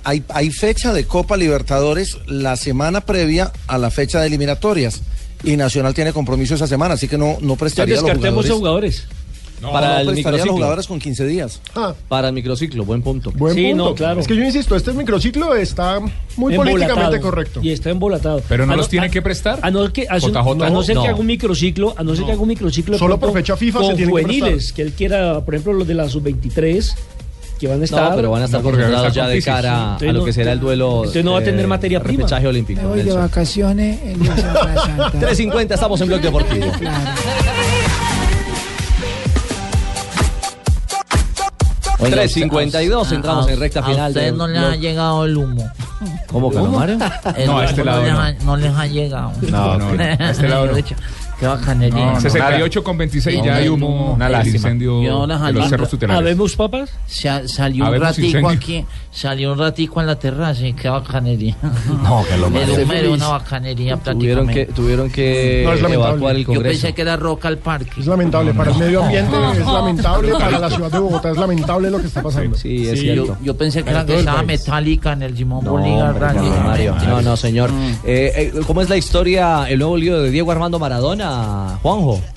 Speaker 21: Hay, hay fecha de Copa Libertadores la semana previa a la fecha de eliminatorias. Y Nacional tiene compromiso esa semana, así que no, no prestaría a los
Speaker 8: Descartemos
Speaker 21: jugadores.
Speaker 8: a jugadores.
Speaker 21: No,
Speaker 7: Para
Speaker 21: no
Speaker 7: el
Speaker 21: prestaría a los
Speaker 7: microciclo.
Speaker 21: jugadores con 15 días.
Speaker 7: Para el microciclo, buen punto.
Speaker 9: Buen punto. Es que yo insisto, este microciclo está muy políticamente
Speaker 8: Embolatado.
Speaker 9: correcto.
Speaker 8: Y está embolatado.
Speaker 12: Pero no
Speaker 8: A
Speaker 12: los tiene que
Speaker 8: prestar. A no, que, a, su-
Speaker 12: JJ.
Speaker 8: a no ser
Speaker 12: No.
Speaker 8: que haga un microciclo, a no ser que haga un microciclo
Speaker 9: Solo por fecha FIFA
Speaker 8: con
Speaker 9: se tiene que
Speaker 8: juveniles,
Speaker 9: prestar.
Speaker 8: que él quiera, por ejemplo, los de la sub-23 que van a estar.
Speaker 7: No, pero van a estar concentrados ya de cara a lo que será el duelo.
Speaker 8: Entonces no va a tener
Speaker 7: eh,
Speaker 8: materia prima.
Speaker 7: repechaje olímpico.
Speaker 17: Me voy de vacaciones Semana Santa.
Speaker 7: 3.50, estamos en Blog Deportivo.
Speaker 17: Oiga,
Speaker 7: 3.52,
Speaker 17: a-
Speaker 7: entramos
Speaker 17: a-
Speaker 7: en recta
Speaker 17: a
Speaker 7: final.
Speaker 17: ustedes
Speaker 7: del
Speaker 17: no les
Speaker 7: blog.
Speaker 17: ha llegado el humo.
Speaker 7: ¿Cómo que no.
Speaker 17: El
Speaker 12: No, a este lado
Speaker 17: les
Speaker 12: no.
Speaker 17: ha- no les ha llegado.
Speaker 12: No, no, a este lado no.
Speaker 17: Qué bacanería.
Speaker 12: No, 68 con 26 ya hay humo
Speaker 17: Una lástima.
Speaker 12: incendio
Speaker 17: Y ahora
Speaker 12: de los cerros tutelares.
Speaker 8: ¿Habemos papas?
Speaker 17: Sa- salió un
Speaker 12: Habemos
Speaker 17: ratico
Speaker 12: incendio.
Speaker 17: aquí, salió un ratico en la terraza y qué bacanería.
Speaker 7: No, que lo
Speaker 17: El humo era una bacanería
Speaker 7: Tuvieron que,
Speaker 17: prácticamente.
Speaker 7: tuvieron que
Speaker 9: No, es lamentable.
Speaker 7: evacuar el
Speaker 17: Yo
Speaker 7: Congreso.
Speaker 17: pensé que era roca al parque.
Speaker 9: Es lamentable para el medio ambiente, es lamentable para la ciudad de Bogotá, es lamentable lo que está pasando.
Speaker 7: Sí, es
Speaker 17: Sí, yo,
Speaker 7: cierto.
Speaker 17: yo pensé que era que estaba metálica en el Simón Bolívar.
Speaker 7: Mario. no, no, señor.
Speaker 17: Mm.
Speaker 7: Eh, eh, ¿Cómo es la historia, el nuevo lío de Diego Armando Maradona, Juanjo?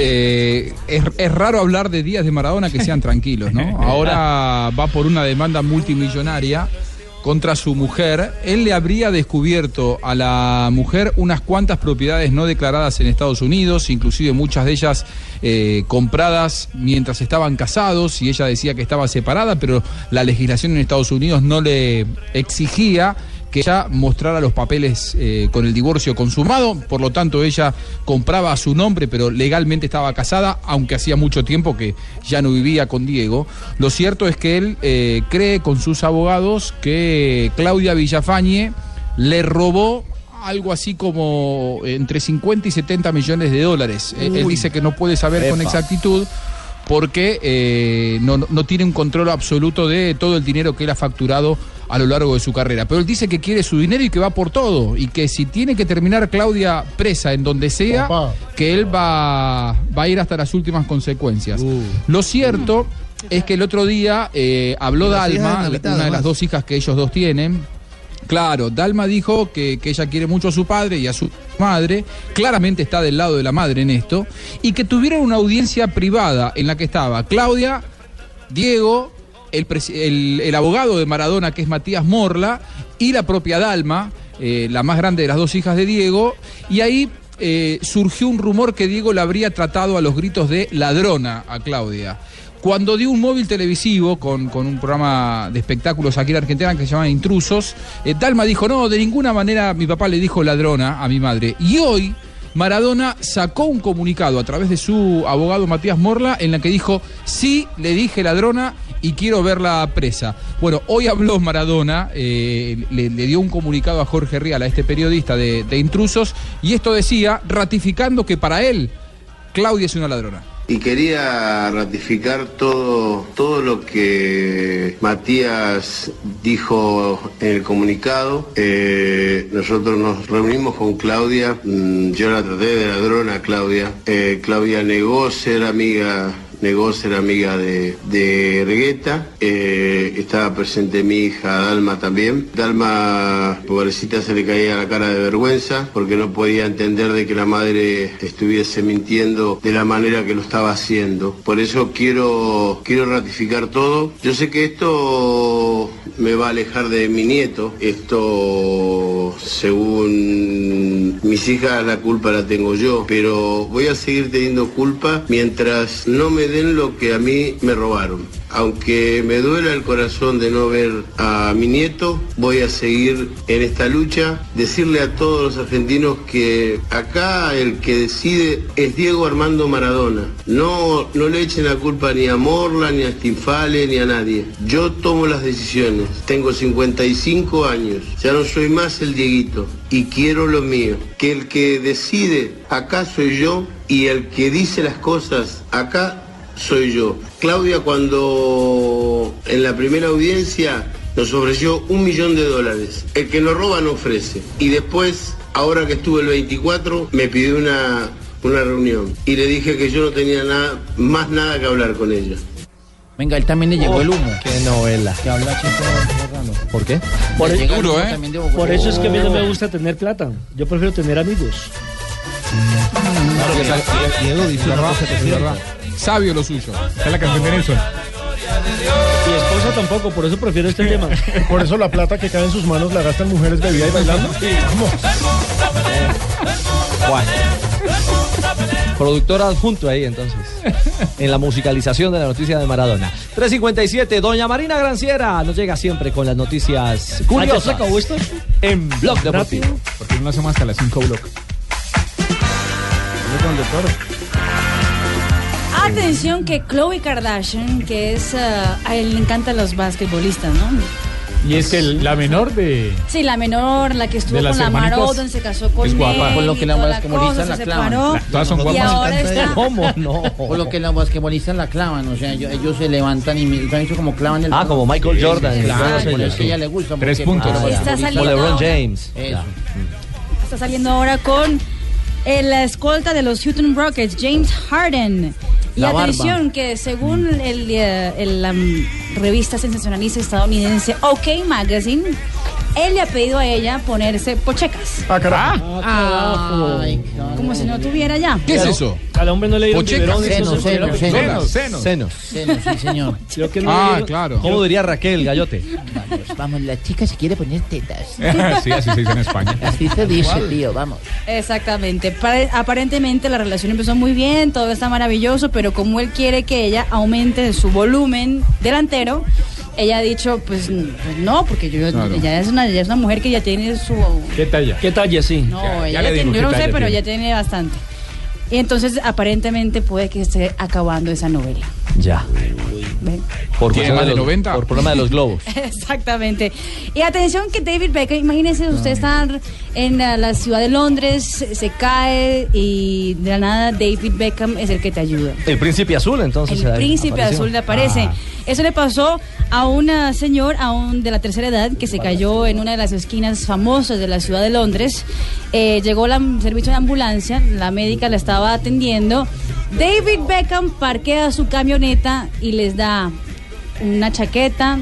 Speaker 6: Eh, es, es raro hablar de días de Maradona que sean tranquilos, ¿no? Ahora va por una demanda multimillonaria contra su mujer. Él le habría descubierto a la mujer unas cuantas propiedades no declaradas en Estados Unidos, inclusive muchas de ellas eh, compradas mientras estaban casados y ella decía que estaba separada, pero la legislación en Estados Unidos no le exigía que ella mostrara los papeles eh, con el divorcio consumado, por lo tanto ella compraba a su nombre, pero legalmente estaba casada, aunque hacía mucho tiempo que ya no vivía con Diego. Lo cierto es que él eh, cree con sus abogados que Claudia Villafañe le robó algo así como entre 50 y 70 millones de dólares. Eh, Él dice que no puede saber con exactitud porque eh, no, no tiene un control absoluto de todo el dinero que él ha facturado a lo largo de su carrera. Pero él dice que quiere su dinero y que va por todo. Y que si tiene que terminar Claudia presa en donde sea, que él va, va a ir hasta las últimas consecuencias. Lo cierto es que el otro día eh, habló
Speaker 20: de
Speaker 6: Dalma,
Speaker 20: Navidad,
Speaker 6: una de las dos hijas que ellos dos tienen. Claro, Dalma dijo que, que ella quiere mucho a su padre y a su madre, claramente está del lado de la madre en esto, y que tuvieron una audiencia privada en la que estaba Claudia, Diego, el, el abogado de Maradona, que es Matías Morla, y la propia Dalma, eh, la más grande de las dos hijas de Diego, y ahí eh, surgió un rumor que Diego la habría tratado a los gritos de ladrona a Claudia. Cuando dio un móvil televisivo con, con un programa de espectáculos aquí en Argentina que se llama Intrusos, eh, Dalma dijo, no, de ninguna manera mi papá le dijo ladrona a mi madre. Y hoy Maradona sacó un comunicado a través de su abogado Matías Morla en la que dijo, sí, le dije ladrona y quiero verla presa. Bueno, hoy habló Maradona, eh, le, dio un comunicado a Jorge Rial, a este periodista de, Intrusos, y esto decía, ratificando que para él Claudia es una ladrona.
Speaker 34: Y quería ratificar todo, todo lo que Matías dijo en el comunicado. Eh, nosotros nos reunimos con Claudia, mm, yo la traté de ladrona Claudia. Eh, Claudia negó ser amiga negó ser amiga de, de Regueta, eh, estaba presente mi hija Dalma también. Dalma, pobrecita, se le caía la cara de vergüenza porque no podía entender de que la madre estuviese mintiendo de la manera que lo estaba haciendo. Por eso quiero, quiero ratificar todo. Yo sé que esto me va a alejar de mi nieto. Esto, según mis hijas, la culpa la tengo yo. Pero voy a seguir teniendo culpa mientras no me den lo que a mí me robaron. Aunque me duela el corazón de no ver a mi nieto, voy a seguir en esta lucha. Decirle a todos los argentinos que acá el que decide es Diego Armando Maradona. No, no le echen la culpa ni a Morla, ni a Stinfale, ni a nadie. Yo tomo las decisiones. Tengo 55 años. Ya no soy más el Dieguito. Y quiero lo mío. Que el que decide acá soy yo y el que dice las cosas acá soy yo. Claudia cuando en la primera audiencia nos ofreció un millón de dólares. El que no roba no ofrece. Y después, ahora que estuve el 24, me pidió una, una reunión. Y le dije que yo no tenía nada, más nada que hablar con ella.
Speaker 17: Venga, él también le llegó el humo.
Speaker 7: Qué novela.
Speaker 17: Que habla siempre raro.
Speaker 7: ¿Por qué?
Speaker 8: Por, el-
Speaker 17: de Bogotá.
Speaker 8: por eso es que a mí no me gusta tener plata. Yo prefiero tener amigos.
Speaker 12: Diego dice una cosa que es verdad.
Speaker 6: Sabio lo suyo.
Speaker 12: Es la canción de Nelson.
Speaker 8: Mi esposa tampoco, por eso prefiero este tema.
Speaker 9: Por eso la plata que cae en sus manos la gastan mujeres bebida y bailando. ¿Cómo?
Speaker 7: Juan. Productor adjunto ahí entonces. En la musicalización de la noticia de Maradona. 357, Doña Marina Granciera nos llega siempre con las noticias curiosas.
Speaker 8: ¿Ah, ya se acabó esto?
Speaker 7: En Blog Deportivo.
Speaker 12: Porque no hacemos hasta las 5 block.
Speaker 18: Atención que Khloe Kardashian, que es... ah, a él le encantan los basquetbolistas, ¿no?
Speaker 11: Y es que la menor de.
Speaker 18: Sí, la menor, la que estuvo con la Marodon, se casó con
Speaker 11: es guapa.
Speaker 17: Por lo que la basquetbolista la
Speaker 18: se
Speaker 17: clavan. La- todas son guapas.
Speaker 18: ahora está...
Speaker 7: ¿Cómo? No.
Speaker 17: Por lo que los basquetbolistas la clavan, o sea, ellos, ellos se levantan y me- han hecho como clavan el
Speaker 7: Ah, como Michael Jordan.
Speaker 17: Claro,
Speaker 7: Sí,
Speaker 17: por
Speaker 7: sí,
Speaker 17: eso
Speaker 7: sí.
Speaker 17: que ella le gusta.
Speaker 12: Tres puntos.
Speaker 17: Ah,
Speaker 18: Está saliendo
Speaker 7: Como LeBron
Speaker 18: ahora.
Speaker 7: James.
Speaker 17: Eso.
Speaker 18: Está saliendo ahora con la escolta de los Houston Rockets, James Harden. Y
Speaker 17: La barba.
Speaker 18: atención que según el, eh, el, la mm, revista sensacionalista estadounidense OK Magazine, él le ha pedido a ella ponerse pochecas.
Speaker 9: Ah, carajo.
Speaker 17: Ay,
Speaker 18: Como si no tuviera ya.
Speaker 6: ¿Qué es eso?
Speaker 8: Al hombre no le dieron
Speaker 6: Pochecas,
Speaker 8: biberón,
Speaker 17: seno,
Speaker 8: entonces
Speaker 17: seno,
Speaker 8: era-
Speaker 17: seno.
Speaker 12: Senos, senos.
Speaker 7: Senos.
Speaker 17: Senos, sí, señor.
Speaker 8: Creo que no le
Speaker 6: Ah,
Speaker 8: dieron-
Speaker 6: claro.
Speaker 7: ¿Cómo diría Raquel Gallote?
Speaker 17: Vamos, vamos, la chica se quiere poner tetas.
Speaker 12: sí, así se dice en España.
Speaker 17: Así se dice, tío, vamos.
Speaker 18: Exactamente. Pare- aparentemente la relación empezó muy bien, todo está maravilloso, pero como él quiere que ella aumente su volumen delantero, ella ha dicho, pues, pues no, porque yo
Speaker 6: Claro.
Speaker 18: ella es una ella es una mujer que ya tiene su
Speaker 11: ¿Qué talla?
Speaker 8: ¿Qué talla, sí?
Speaker 18: no,
Speaker 12: Ya-
Speaker 18: ella
Speaker 12: ya
Speaker 18: tiene- yo no sé, pero ya tiene bastante. Y entonces aparentemente puede que esté acabando esa novela.
Speaker 7: Ya. Por,
Speaker 6: ¿Tiene
Speaker 7: cuestión
Speaker 6: más de
Speaker 7: los-
Speaker 6: 90?
Speaker 7: por problema de los globos.
Speaker 18: Exactamente. Y atención que David Beckham, imagínense usted estar en la, la ciudad de Londres, se, cae y de la nada David Beckham es el que te ayuda.
Speaker 7: El príncipe azul, entonces.
Speaker 18: El príncipe
Speaker 7: apareció.
Speaker 18: azul le aparece.
Speaker 7: Ah.
Speaker 18: Eso le pasó a un señor aún de la tercera edad que se cayó en una de las esquinas famosas de la ciudad de Londres. Eh, llegó el servicio de ambulancia, la médica la estaba atendiendo. David Beckham parquea su camioneta y les da una chaqueta,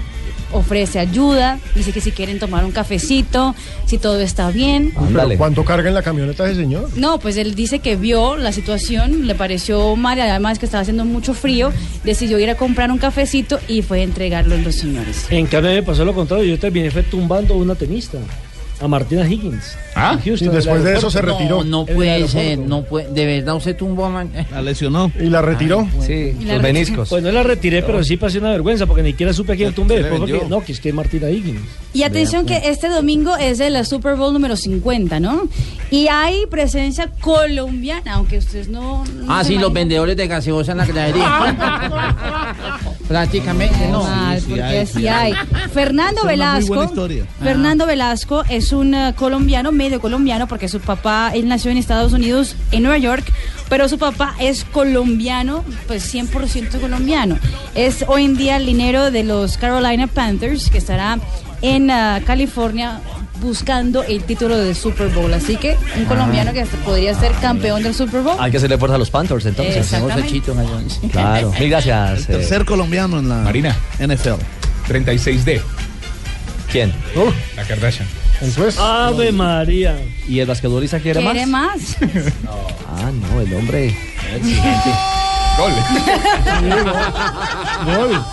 Speaker 18: ofrece ayuda, dice que si quieren tomar un cafecito, si todo está bien.
Speaker 9: Pero ¿Cuánto carga en la camioneta ese señor?
Speaker 18: No, pues él dice que vio la situación, le pareció mal, además que estaba haciendo mucho frío, decidió ir a comprar un cafecito y fue a entregarlo a los señores.
Speaker 8: En cambio me pasó lo contrario, yo terminé fue tumbando a una tenista, a Martina Higgins.
Speaker 31: Ah,
Speaker 8: Houston,
Speaker 9: y después de eso se retiró.
Speaker 31: No, puede ser, no puede. ¿De verdad usted tumbó a man-
Speaker 20: La lesionó.
Speaker 9: ¿Y la retiró?
Speaker 7: Sí,
Speaker 18: Y la
Speaker 7: los meniscos.
Speaker 8: Pues no la retiré, pero sí pasé una vergüenza porque ni siquiera supe a quién tumbé.
Speaker 20: vendió.
Speaker 8: no, que es que es Martina Higgins.
Speaker 18: Y atención que este domingo es el Super Bowl número 50, ¿no? Y hay presencia colombiana, aunque ustedes no... no
Speaker 31: Ah, sí, los vendedores de gaseosa en la gradería. Prácticamente, no.
Speaker 20: Sí
Speaker 18: porque
Speaker 20: hay,
Speaker 18: sí hay. Fernando Velasco. Fernando Velasco es un eh, colombiano, medio colombiano, porque su papá, él nació en Estados Unidos, en Nueva York, pero su papá es colombiano, pues 100% colombiano. Es hoy en día el dinero de los Carolina Panthers, que estará en ah, California buscando el título del Super Bowl. Así que un colombiano que hasta podría ser campeón del Super Bowl.
Speaker 7: Hay que hacerle fuerza a los Panthers, entonces.
Speaker 31: Gallones.
Speaker 7: Claro. Mil gracias.
Speaker 20: El
Speaker 7: eh,
Speaker 20: tercer colombiano en la
Speaker 12: Marina.
Speaker 20: NFL.
Speaker 12: 36D,
Speaker 7: ¿Quién?
Speaker 12: la Kardashian.
Speaker 9: Entonces,
Speaker 8: Ave María.
Speaker 7: ¿Y el basquetbolista quiere,
Speaker 18: ¿Quiere
Speaker 7: más?
Speaker 18: más?
Speaker 7: Ah, no, el hombre.
Speaker 12: Exigente. Gol.
Speaker 9: gol.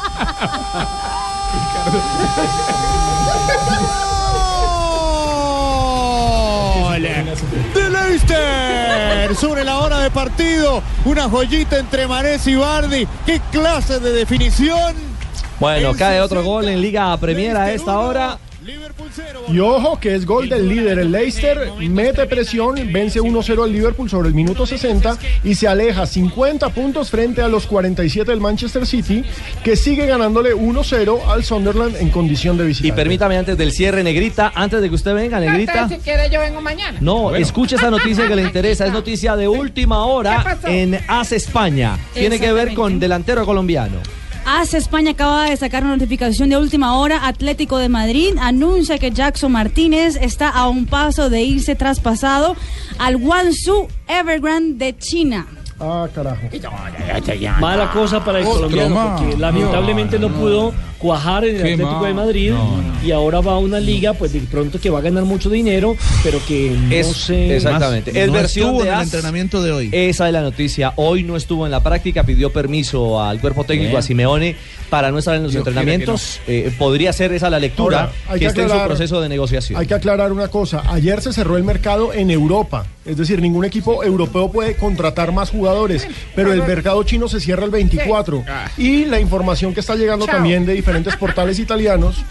Speaker 35: de Leicester sobre la hora de partido. Una joyita entre Mares y Bardi. ¡Qué clase de definición!
Speaker 7: Bueno, cae otro gol en Liga Premier a esta hora.
Speaker 9: Y ojo que es gol del líder, el Leicester mete presión, vence 1-0 al Liverpool sobre el minuto 60 y se aleja 50 puntos frente a los 47 del Manchester City, que sigue ganándole 1-0 al Sunderland en condición de
Speaker 7: Y
Speaker 9: visitante.
Speaker 7: permítame antes del cierre, Negrita, antes de que usted venga, Negrita.
Speaker 36: Si quiere yo vengo mañana.
Speaker 7: No, escuche esta noticia que le interesa. Es noticia de última hora en AS España. Tiene que ver con delantero colombiano.
Speaker 18: AS España acaba de sacar una notificación de última hora. Atlético de Madrid anuncia que Jackson Martínez está a un paso de irse traspasado al Guangzhou Evergrande de China.
Speaker 9: Ah, carajo.
Speaker 8: Mala cosa para el colombiano, porque lamentablemente no, pudo cuajar en el
Speaker 6: Qué
Speaker 8: Atlético de. Madrid
Speaker 6: No,
Speaker 8: y ahora va a una liga, pues de pronto que va a ganar mucho dinero, pero que no
Speaker 7: Es-
Speaker 8: sé.
Speaker 7: Exactamente.
Speaker 20: No
Speaker 7: es versión de
Speaker 20: en el entrenamiento de hoy.
Speaker 7: Esa es la noticia. Hoy no estuvo en la práctica, pidió permiso al cuerpo técnico,
Speaker 20: Bien.
Speaker 7: a Simeone, para no estar en los
Speaker 9: Dios
Speaker 7: entrenamientos. Eh, podría ser esa la lectura
Speaker 9: Ahora,
Speaker 7: que,
Speaker 9: que
Speaker 7: esté en su proceso de negociación.
Speaker 9: Hay que aclarar una cosa. Ayer se cerró el mercado en Europa. Es decir, ningún equipo europeo puede contratar más jugadores. Pero el mercado chino se cierra el 24. Y la información que está llegando
Speaker 36: Chao.
Speaker 9: también de diferentes portales italianos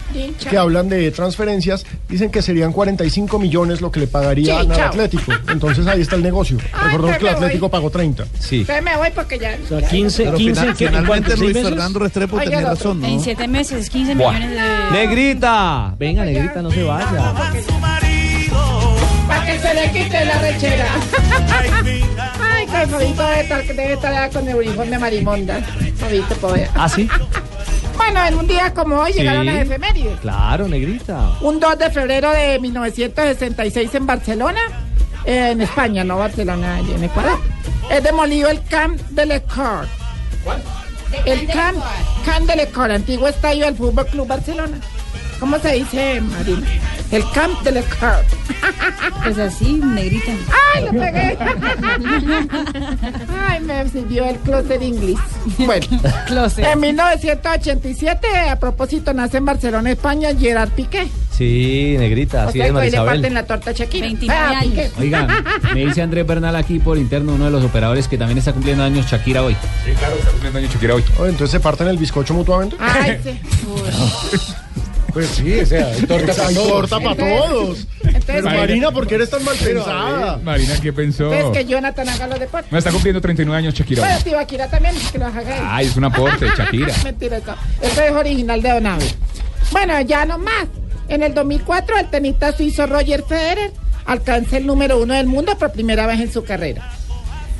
Speaker 9: que hablan de transferencias dicen que serían 45 millones lo que le pagaría
Speaker 36: Sí,
Speaker 9: al. Atlético. Entonces ahí está el negocio. Recordemos que el
Speaker 36: me voy.
Speaker 9: Atlético pagó 30.
Speaker 7: Sí.
Speaker 36: Entonces me voy porque ya.
Speaker 8: O sea, 15,
Speaker 20: Pero
Speaker 8: 15,
Speaker 20: final-
Speaker 8: ¿qué- en
Speaker 20: finalmente? Luis
Speaker 8: ¿Seis meses?
Speaker 20: Fernando Restrepo
Speaker 36: Oiga,
Speaker 20: tenía
Speaker 36: el otro.
Speaker 20: razón, ¿no?
Speaker 18: En siete meses, 15
Speaker 7: Buah.
Speaker 18: millones de...
Speaker 7: Negrita, venga, Negrita, no se vaya.
Speaker 36: Para que se le quite la rechera. Ay, que Fabito debe estar, debe estar con el uniforme marimonda. Fabito, pobre.
Speaker 7: ¿Ah, sí?
Speaker 36: Bueno, en un día como hoy
Speaker 7: Sí.
Speaker 36: llegaron las efemérides.
Speaker 7: Claro, Negrita.
Speaker 36: Un 2 de febrero de 1966 en Barcelona, eh, en España, no Barcelona, en Ecuador. Es demolido el Camp de Lecor. El Camp, Camp de Lecor, antiguo estadio del Fútbol Club Barcelona. ¿Cómo se dice, Marina? El Camp de Lecor.
Speaker 18: Pues así, negrita.
Speaker 36: ¡Ay, lo pegué! Ay, me sirvió el closet inglés. Bueno,
Speaker 18: Closet.
Speaker 36: en 1987, a propósito, nace en Barcelona, España, Gerard Piqué.
Speaker 7: Sí, Negrita,
Speaker 36: O
Speaker 7: así
Speaker 36: sea,
Speaker 7: es,
Speaker 36: que hoy le parten la torta Shakira.
Speaker 18: 29
Speaker 36: Ah,
Speaker 18: años.
Speaker 24: Oigan, me dice Andrés Bernal aquí por interno, uno de los operadores que también está cumpliendo años Shakira hoy.
Speaker 12: Sí, claro, está cumpliendo años Shakira hoy.
Speaker 9: Oh, entonces se parten el bizcocho mutuamente.
Speaker 36: Ay, sí.
Speaker 31: Pues sí, o sea, hay torta para todos.
Speaker 9: torta para todos.
Speaker 36: Entonces
Speaker 9: Marina, ¿por qué eres tan mal pensada?
Speaker 12: Marina, ¿qué pensó?
Speaker 36: entonces que Jonathan haga los deportes.
Speaker 12: No está cumpliendo 39 años Shakira.
Speaker 36: Bueno, Tibaquira también, que lo haga.
Speaker 12: Ay, es un aporte, Shakira.
Speaker 36: Mentira, esto, esto es original de Donave. Bueno, ya no más. En el 2004, el tenista suizo Roger Federer alcanza el número uno del mundo por primera vez en su carrera.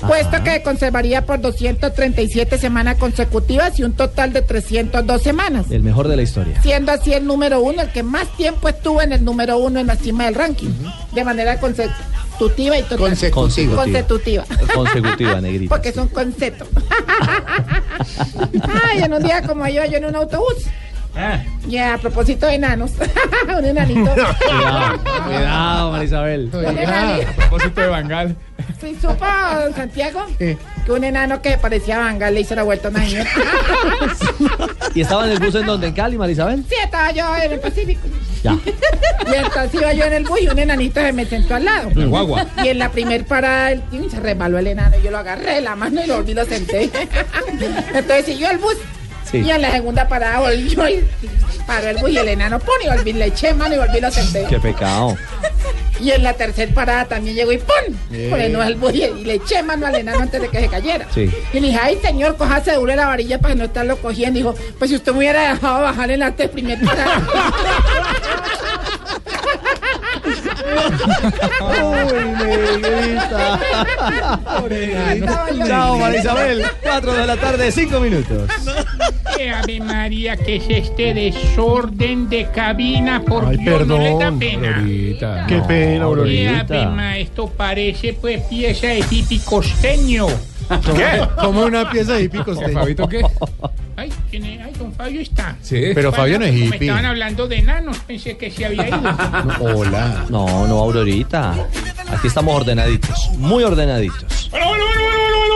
Speaker 36: Puesto que conservaría por 237 semanas consecutivas y un total de 302 semanas.
Speaker 7: El mejor de la historia.
Speaker 36: Siendo así el número uno, el que más tiempo estuvo en el número uno en la cima del ranking. De manera consecutiva y total.
Speaker 7: Consecutiva.
Speaker 36: Consecutiva.
Speaker 7: Consecutiva, negrita.
Speaker 36: Porque es un concepto. Ay, en un día como yo, yo en un autobús. Ya, a propósito de enanos. un enanito.
Speaker 7: Cuidado, cuidado, Marisabel.
Speaker 12: A propósito de Bangal.
Speaker 36: Sí, supo, don Santiago, que un enano que parecía Bangal le hizo la vuelta a una niña.
Speaker 7: ¿Y estaba en el bus en donde? ¿En Cali, Marisabel?
Speaker 36: Sí, estaba yo en el Pacífico.
Speaker 7: Ya.
Speaker 36: Y entonces iba yo en el bus y un enanito se me sentó al lado.
Speaker 7: El guagua.
Speaker 36: Y en la primer parada el tío se resbaló el enano. y Yo lo agarré de la mano y lo volví y lo senté. Entonces siguió el bus.
Speaker 7: Sí.
Speaker 36: Y en la segunda parada volvió y paró el bus y el enano pone y volví, le eché mano y volví lo senté.
Speaker 7: Qué pecado.
Speaker 36: Y en la tercera parada también llegó y ¡pum!
Speaker 7: Eh.
Speaker 36: Frenó el bus y, y le eché mano al enano antes de que se cayera.
Speaker 7: Sí.
Speaker 36: Y le dije, ay señor, cojase duro la varilla para no estarlo cogiendo. Dijo, pues si usted me hubiera dejado bajar en la primer parada.
Speaker 7: Chao, Marisabel. 4 de la tarde, 5 minutos.
Speaker 37: Ave María, ¿qué es este desorden de cabina? Por
Speaker 9: Ay,
Speaker 37: Dios, no le da pena.
Speaker 9: Qué pena, Aurorita.
Speaker 37: Ave esto parece pues pieza de hippie costeño.
Speaker 9: ¿Qué? Como una pieza de hippie costeño.
Speaker 12: ¿Fabito qué?
Speaker 37: Ay, ¿quién es? Ay, don Fabio está.
Speaker 12: Sí.
Speaker 9: Pero Fabio no es
Speaker 37: Como
Speaker 9: hippie.
Speaker 37: estaban hablando de enanos, pensé que se había ido.
Speaker 9: Hola.
Speaker 7: No, no, Aurorita. Aquí estamos ordenaditos. Muy ordenaditos.
Speaker 37: Bueno, bueno,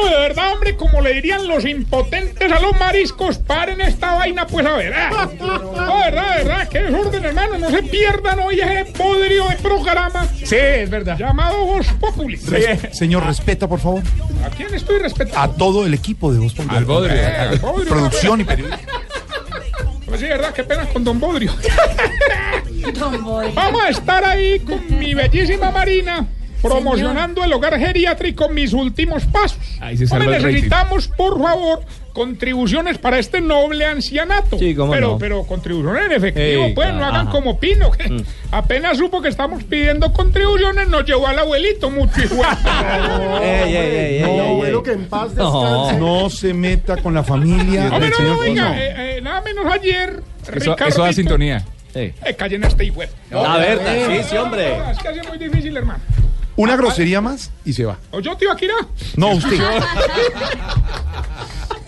Speaker 37: de verdad, hombre, como le dirían los impotentes a los mariscos, paren esta vaina, pues a ver. ah. No, de verdad, de verdad, qué desorden, hermano, no se pierdan hoy ese podrio de programa.
Speaker 12: Sí, es verdad.
Speaker 37: Llamado Voz Populi.
Speaker 35: Res- Señor, respeta, por favor,
Speaker 37: ¿A quién estoy respetando?
Speaker 35: a todo el equipo de Voz Populi.
Speaker 12: Al Bodrio.
Speaker 37: Eh, al Bodrio,
Speaker 35: Producción y periodismo.
Speaker 37: Pues sí, verdad, qué pena con Don Bodrio. Vamos a estar ahí con mi bellísima Marina. Promocionando el hogar geriátrico mis últimos pasos.
Speaker 12: Ahí se
Speaker 37: Hombre,
Speaker 12: salva el rating.
Speaker 37: necesitamos, por favor, contribuciones para este noble ancianato.
Speaker 7: Sí, cómo
Speaker 37: pero,
Speaker 7: no.
Speaker 37: pero contribuciones en efectivo,
Speaker 7: Sí,
Speaker 37: pues no hagan
Speaker 7: ajá.
Speaker 37: como Pino, que apenas supo que estamos pidiendo contribuciones, nos llevó al abuelito mucho hijo.
Speaker 7: Ey, ey, ey, ey,
Speaker 9: No,
Speaker 7: ey,
Speaker 9: abuelo,
Speaker 7: ey.
Speaker 9: que en paz
Speaker 7: No.
Speaker 9: descanse.
Speaker 35: No se meta con la familia
Speaker 37: no,
Speaker 35: señor
Speaker 37: no, oiga,
Speaker 35: Pino.
Speaker 37: eh, eh, nada menos ayer.
Speaker 12: Eso, eso da sintonía.
Speaker 37: Eh, callen a este hijo.
Speaker 7: A ver, sí, sí, hombre.
Speaker 37: Es que es muy difícil, hermano.
Speaker 35: Una grosería más y se va.
Speaker 37: ¿O yo te iba a quitar?
Speaker 35: No, usted.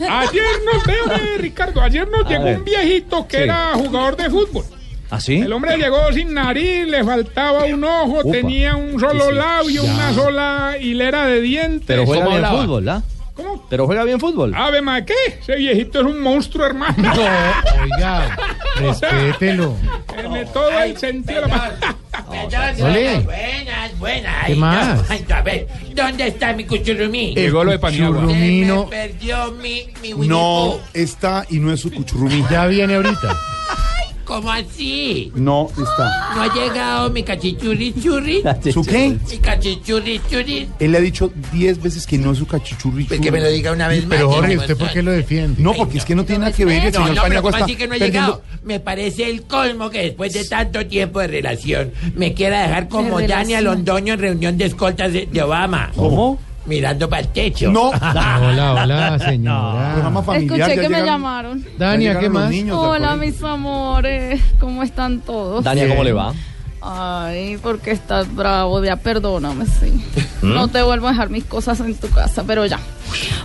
Speaker 37: Ayer nos veo, eh, Ricardo, ayer nos llegó
Speaker 7: ver.
Speaker 37: un viejito que
Speaker 7: Sí.
Speaker 37: era jugador de fútbol.
Speaker 7: ¿Ah, sí?
Speaker 37: El hombre llegó sin nariz, le faltaba un ojo,
Speaker 7: Upa.
Speaker 37: tenía un solo
Speaker 7: Sí, sí.
Speaker 37: labio,
Speaker 7: Ya.
Speaker 37: una sola hilera de dientes.
Speaker 7: Pero juega
Speaker 37: ¿Cómo
Speaker 7: bien
Speaker 37: hablaba?
Speaker 7: fútbol, ¿ah?
Speaker 37: ¿Cómo?
Speaker 7: Pero juega bien fútbol.
Speaker 37: Ave ma, ¿qué? Ese viejito es un monstruo, hermano.
Speaker 38: Oiga, respételo.
Speaker 37: En todo el sentido de la.
Speaker 38: Ole.
Speaker 17: Buenas, buenas.
Speaker 38: ¿Qué más?
Speaker 17: no, a ver, ¿dónde está mi cuchurrumí?
Speaker 12: Llegó lo de Paniagua.
Speaker 38: Churrumino
Speaker 17: perdió mi, mi
Speaker 35: No está y no es su cuchurrumí.
Speaker 38: ya viene ahorita.
Speaker 17: ¿Cómo así?
Speaker 35: No está.
Speaker 17: ¿No ha llegado mi cachichurri churri?
Speaker 35: ¿Su qué?
Speaker 17: Mi cachichurri churri.
Speaker 35: Él le ha dicho 10 veces que no es su cachichurri.
Speaker 17: Pues que me lo diga una vez más.
Speaker 38: Pero Jorge, ¿usted por qué lo defiende?
Speaker 35: No, porque es que no tiene nada que ver. El
Speaker 17: No,
Speaker 35: señor Paniagua
Speaker 17: ¿cómo
Speaker 35: está
Speaker 17: así que no ha
Speaker 35: perdiendo-
Speaker 17: llegado? Me parece el colmo que después de tanto tiempo de relación me quiera dejar como Dani. Alondoño en reunión de escoltas de, de Obama.
Speaker 7: ¿Cómo?
Speaker 17: Mirando para el techo.
Speaker 35: No.
Speaker 38: Hola, hola, señora.
Speaker 35: Familiar.
Speaker 39: Escuché que me llamaron.
Speaker 38: Dania, ¿qué más?
Speaker 35: niños
Speaker 39: Hola, mis amores. ¿Cómo están todos?
Speaker 7: Dania, ¿cómo le va?
Speaker 39: Ay, porque estás bravo, ya perdóname, sí.
Speaker 7: ¿Mm?
Speaker 39: No te vuelvo a dejar mis cosas en tu casa, pero ya.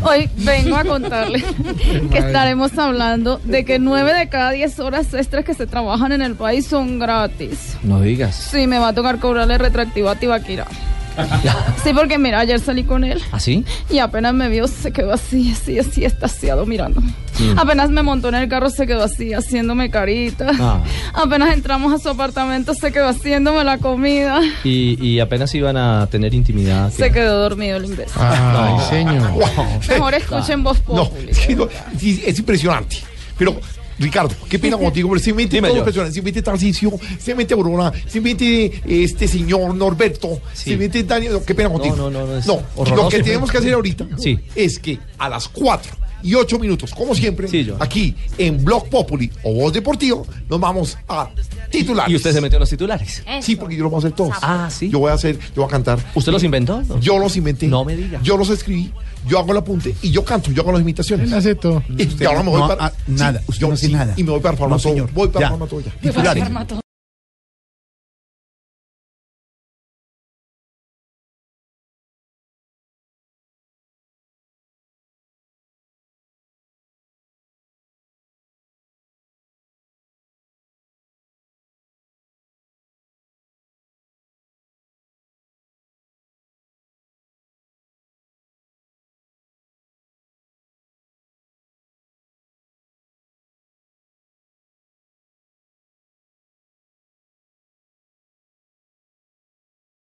Speaker 39: Hoy vengo a contarle que estaremos hablando de que nueve de cada diez horas extras que se trabajan en el país son gratis.
Speaker 7: No digas.
Speaker 39: Sí, me va a tocar cobrarle retroactivo a Tibaquira. Sí, porque mira, ayer salí con él
Speaker 7: ¿Ah, sí?
Speaker 39: y apenas me vio se quedó así, así, así, estaciado mirando.
Speaker 7: Mm.
Speaker 39: Apenas me montó en el carro se quedó así, haciéndome carita.
Speaker 7: Ah.
Speaker 39: Apenas entramos a su apartamento se quedó haciéndome la comida.
Speaker 7: Y, y apenas iban a tener intimidad.
Speaker 39: Se quedó dormido el imbécil.
Speaker 38: Ay,
Speaker 7: No.
Speaker 38: señor.
Speaker 39: Mejor escuchen voz
Speaker 35: No,
Speaker 39: populi.
Speaker 35: es, que no, sí, es impresionante. Pero
Speaker 40: Ricardo, qué pena contigo, pero se mete
Speaker 7: Dime,
Speaker 40: todos los personajes, se mete Tarcisio, se mete Aurora, se mete este señor Norberto, se mete Daniel, no, qué pena contigo.
Speaker 7: no, no, no, es horroroso.
Speaker 40: lo que tenemos que hacer ahorita
Speaker 7: Sí.
Speaker 40: es que a las 4 y 8 minutos, como siempre, aquí en Blog Populi o Voz Deportivo, nos vamos a titular.
Speaker 7: Y usted se metió en los titulares.
Speaker 40: Sí, porque yo los voy a hacer todos.
Speaker 7: Ah, sí.
Speaker 40: Yo voy a hacer, yo voy a cantar.
Speaker 7: ¿Usted los inventó?
Speaker 40: Yo los inventé.
Speaker 7: No me diga.
Speaker 40: Yo los escribí, yo hago el apunte y yo canto, yo hago las imitaciones.
Speaker 9: Él hace todo.
Speaker 40: Y, y ahora me voy
Speaker 39: no,
Speaker 40: para.
Speaker 39: ah, nada, usted no hace nada.
Speaker 40: Y me voy para
Speaker 39: No,
Speaker 40: Farmatodo.
Speaker 39: señor.
Speaker 40: voy para
Speaker 39: Ya.
Speaker 40: Farmatodo ya.
Speaker 39: Titulares.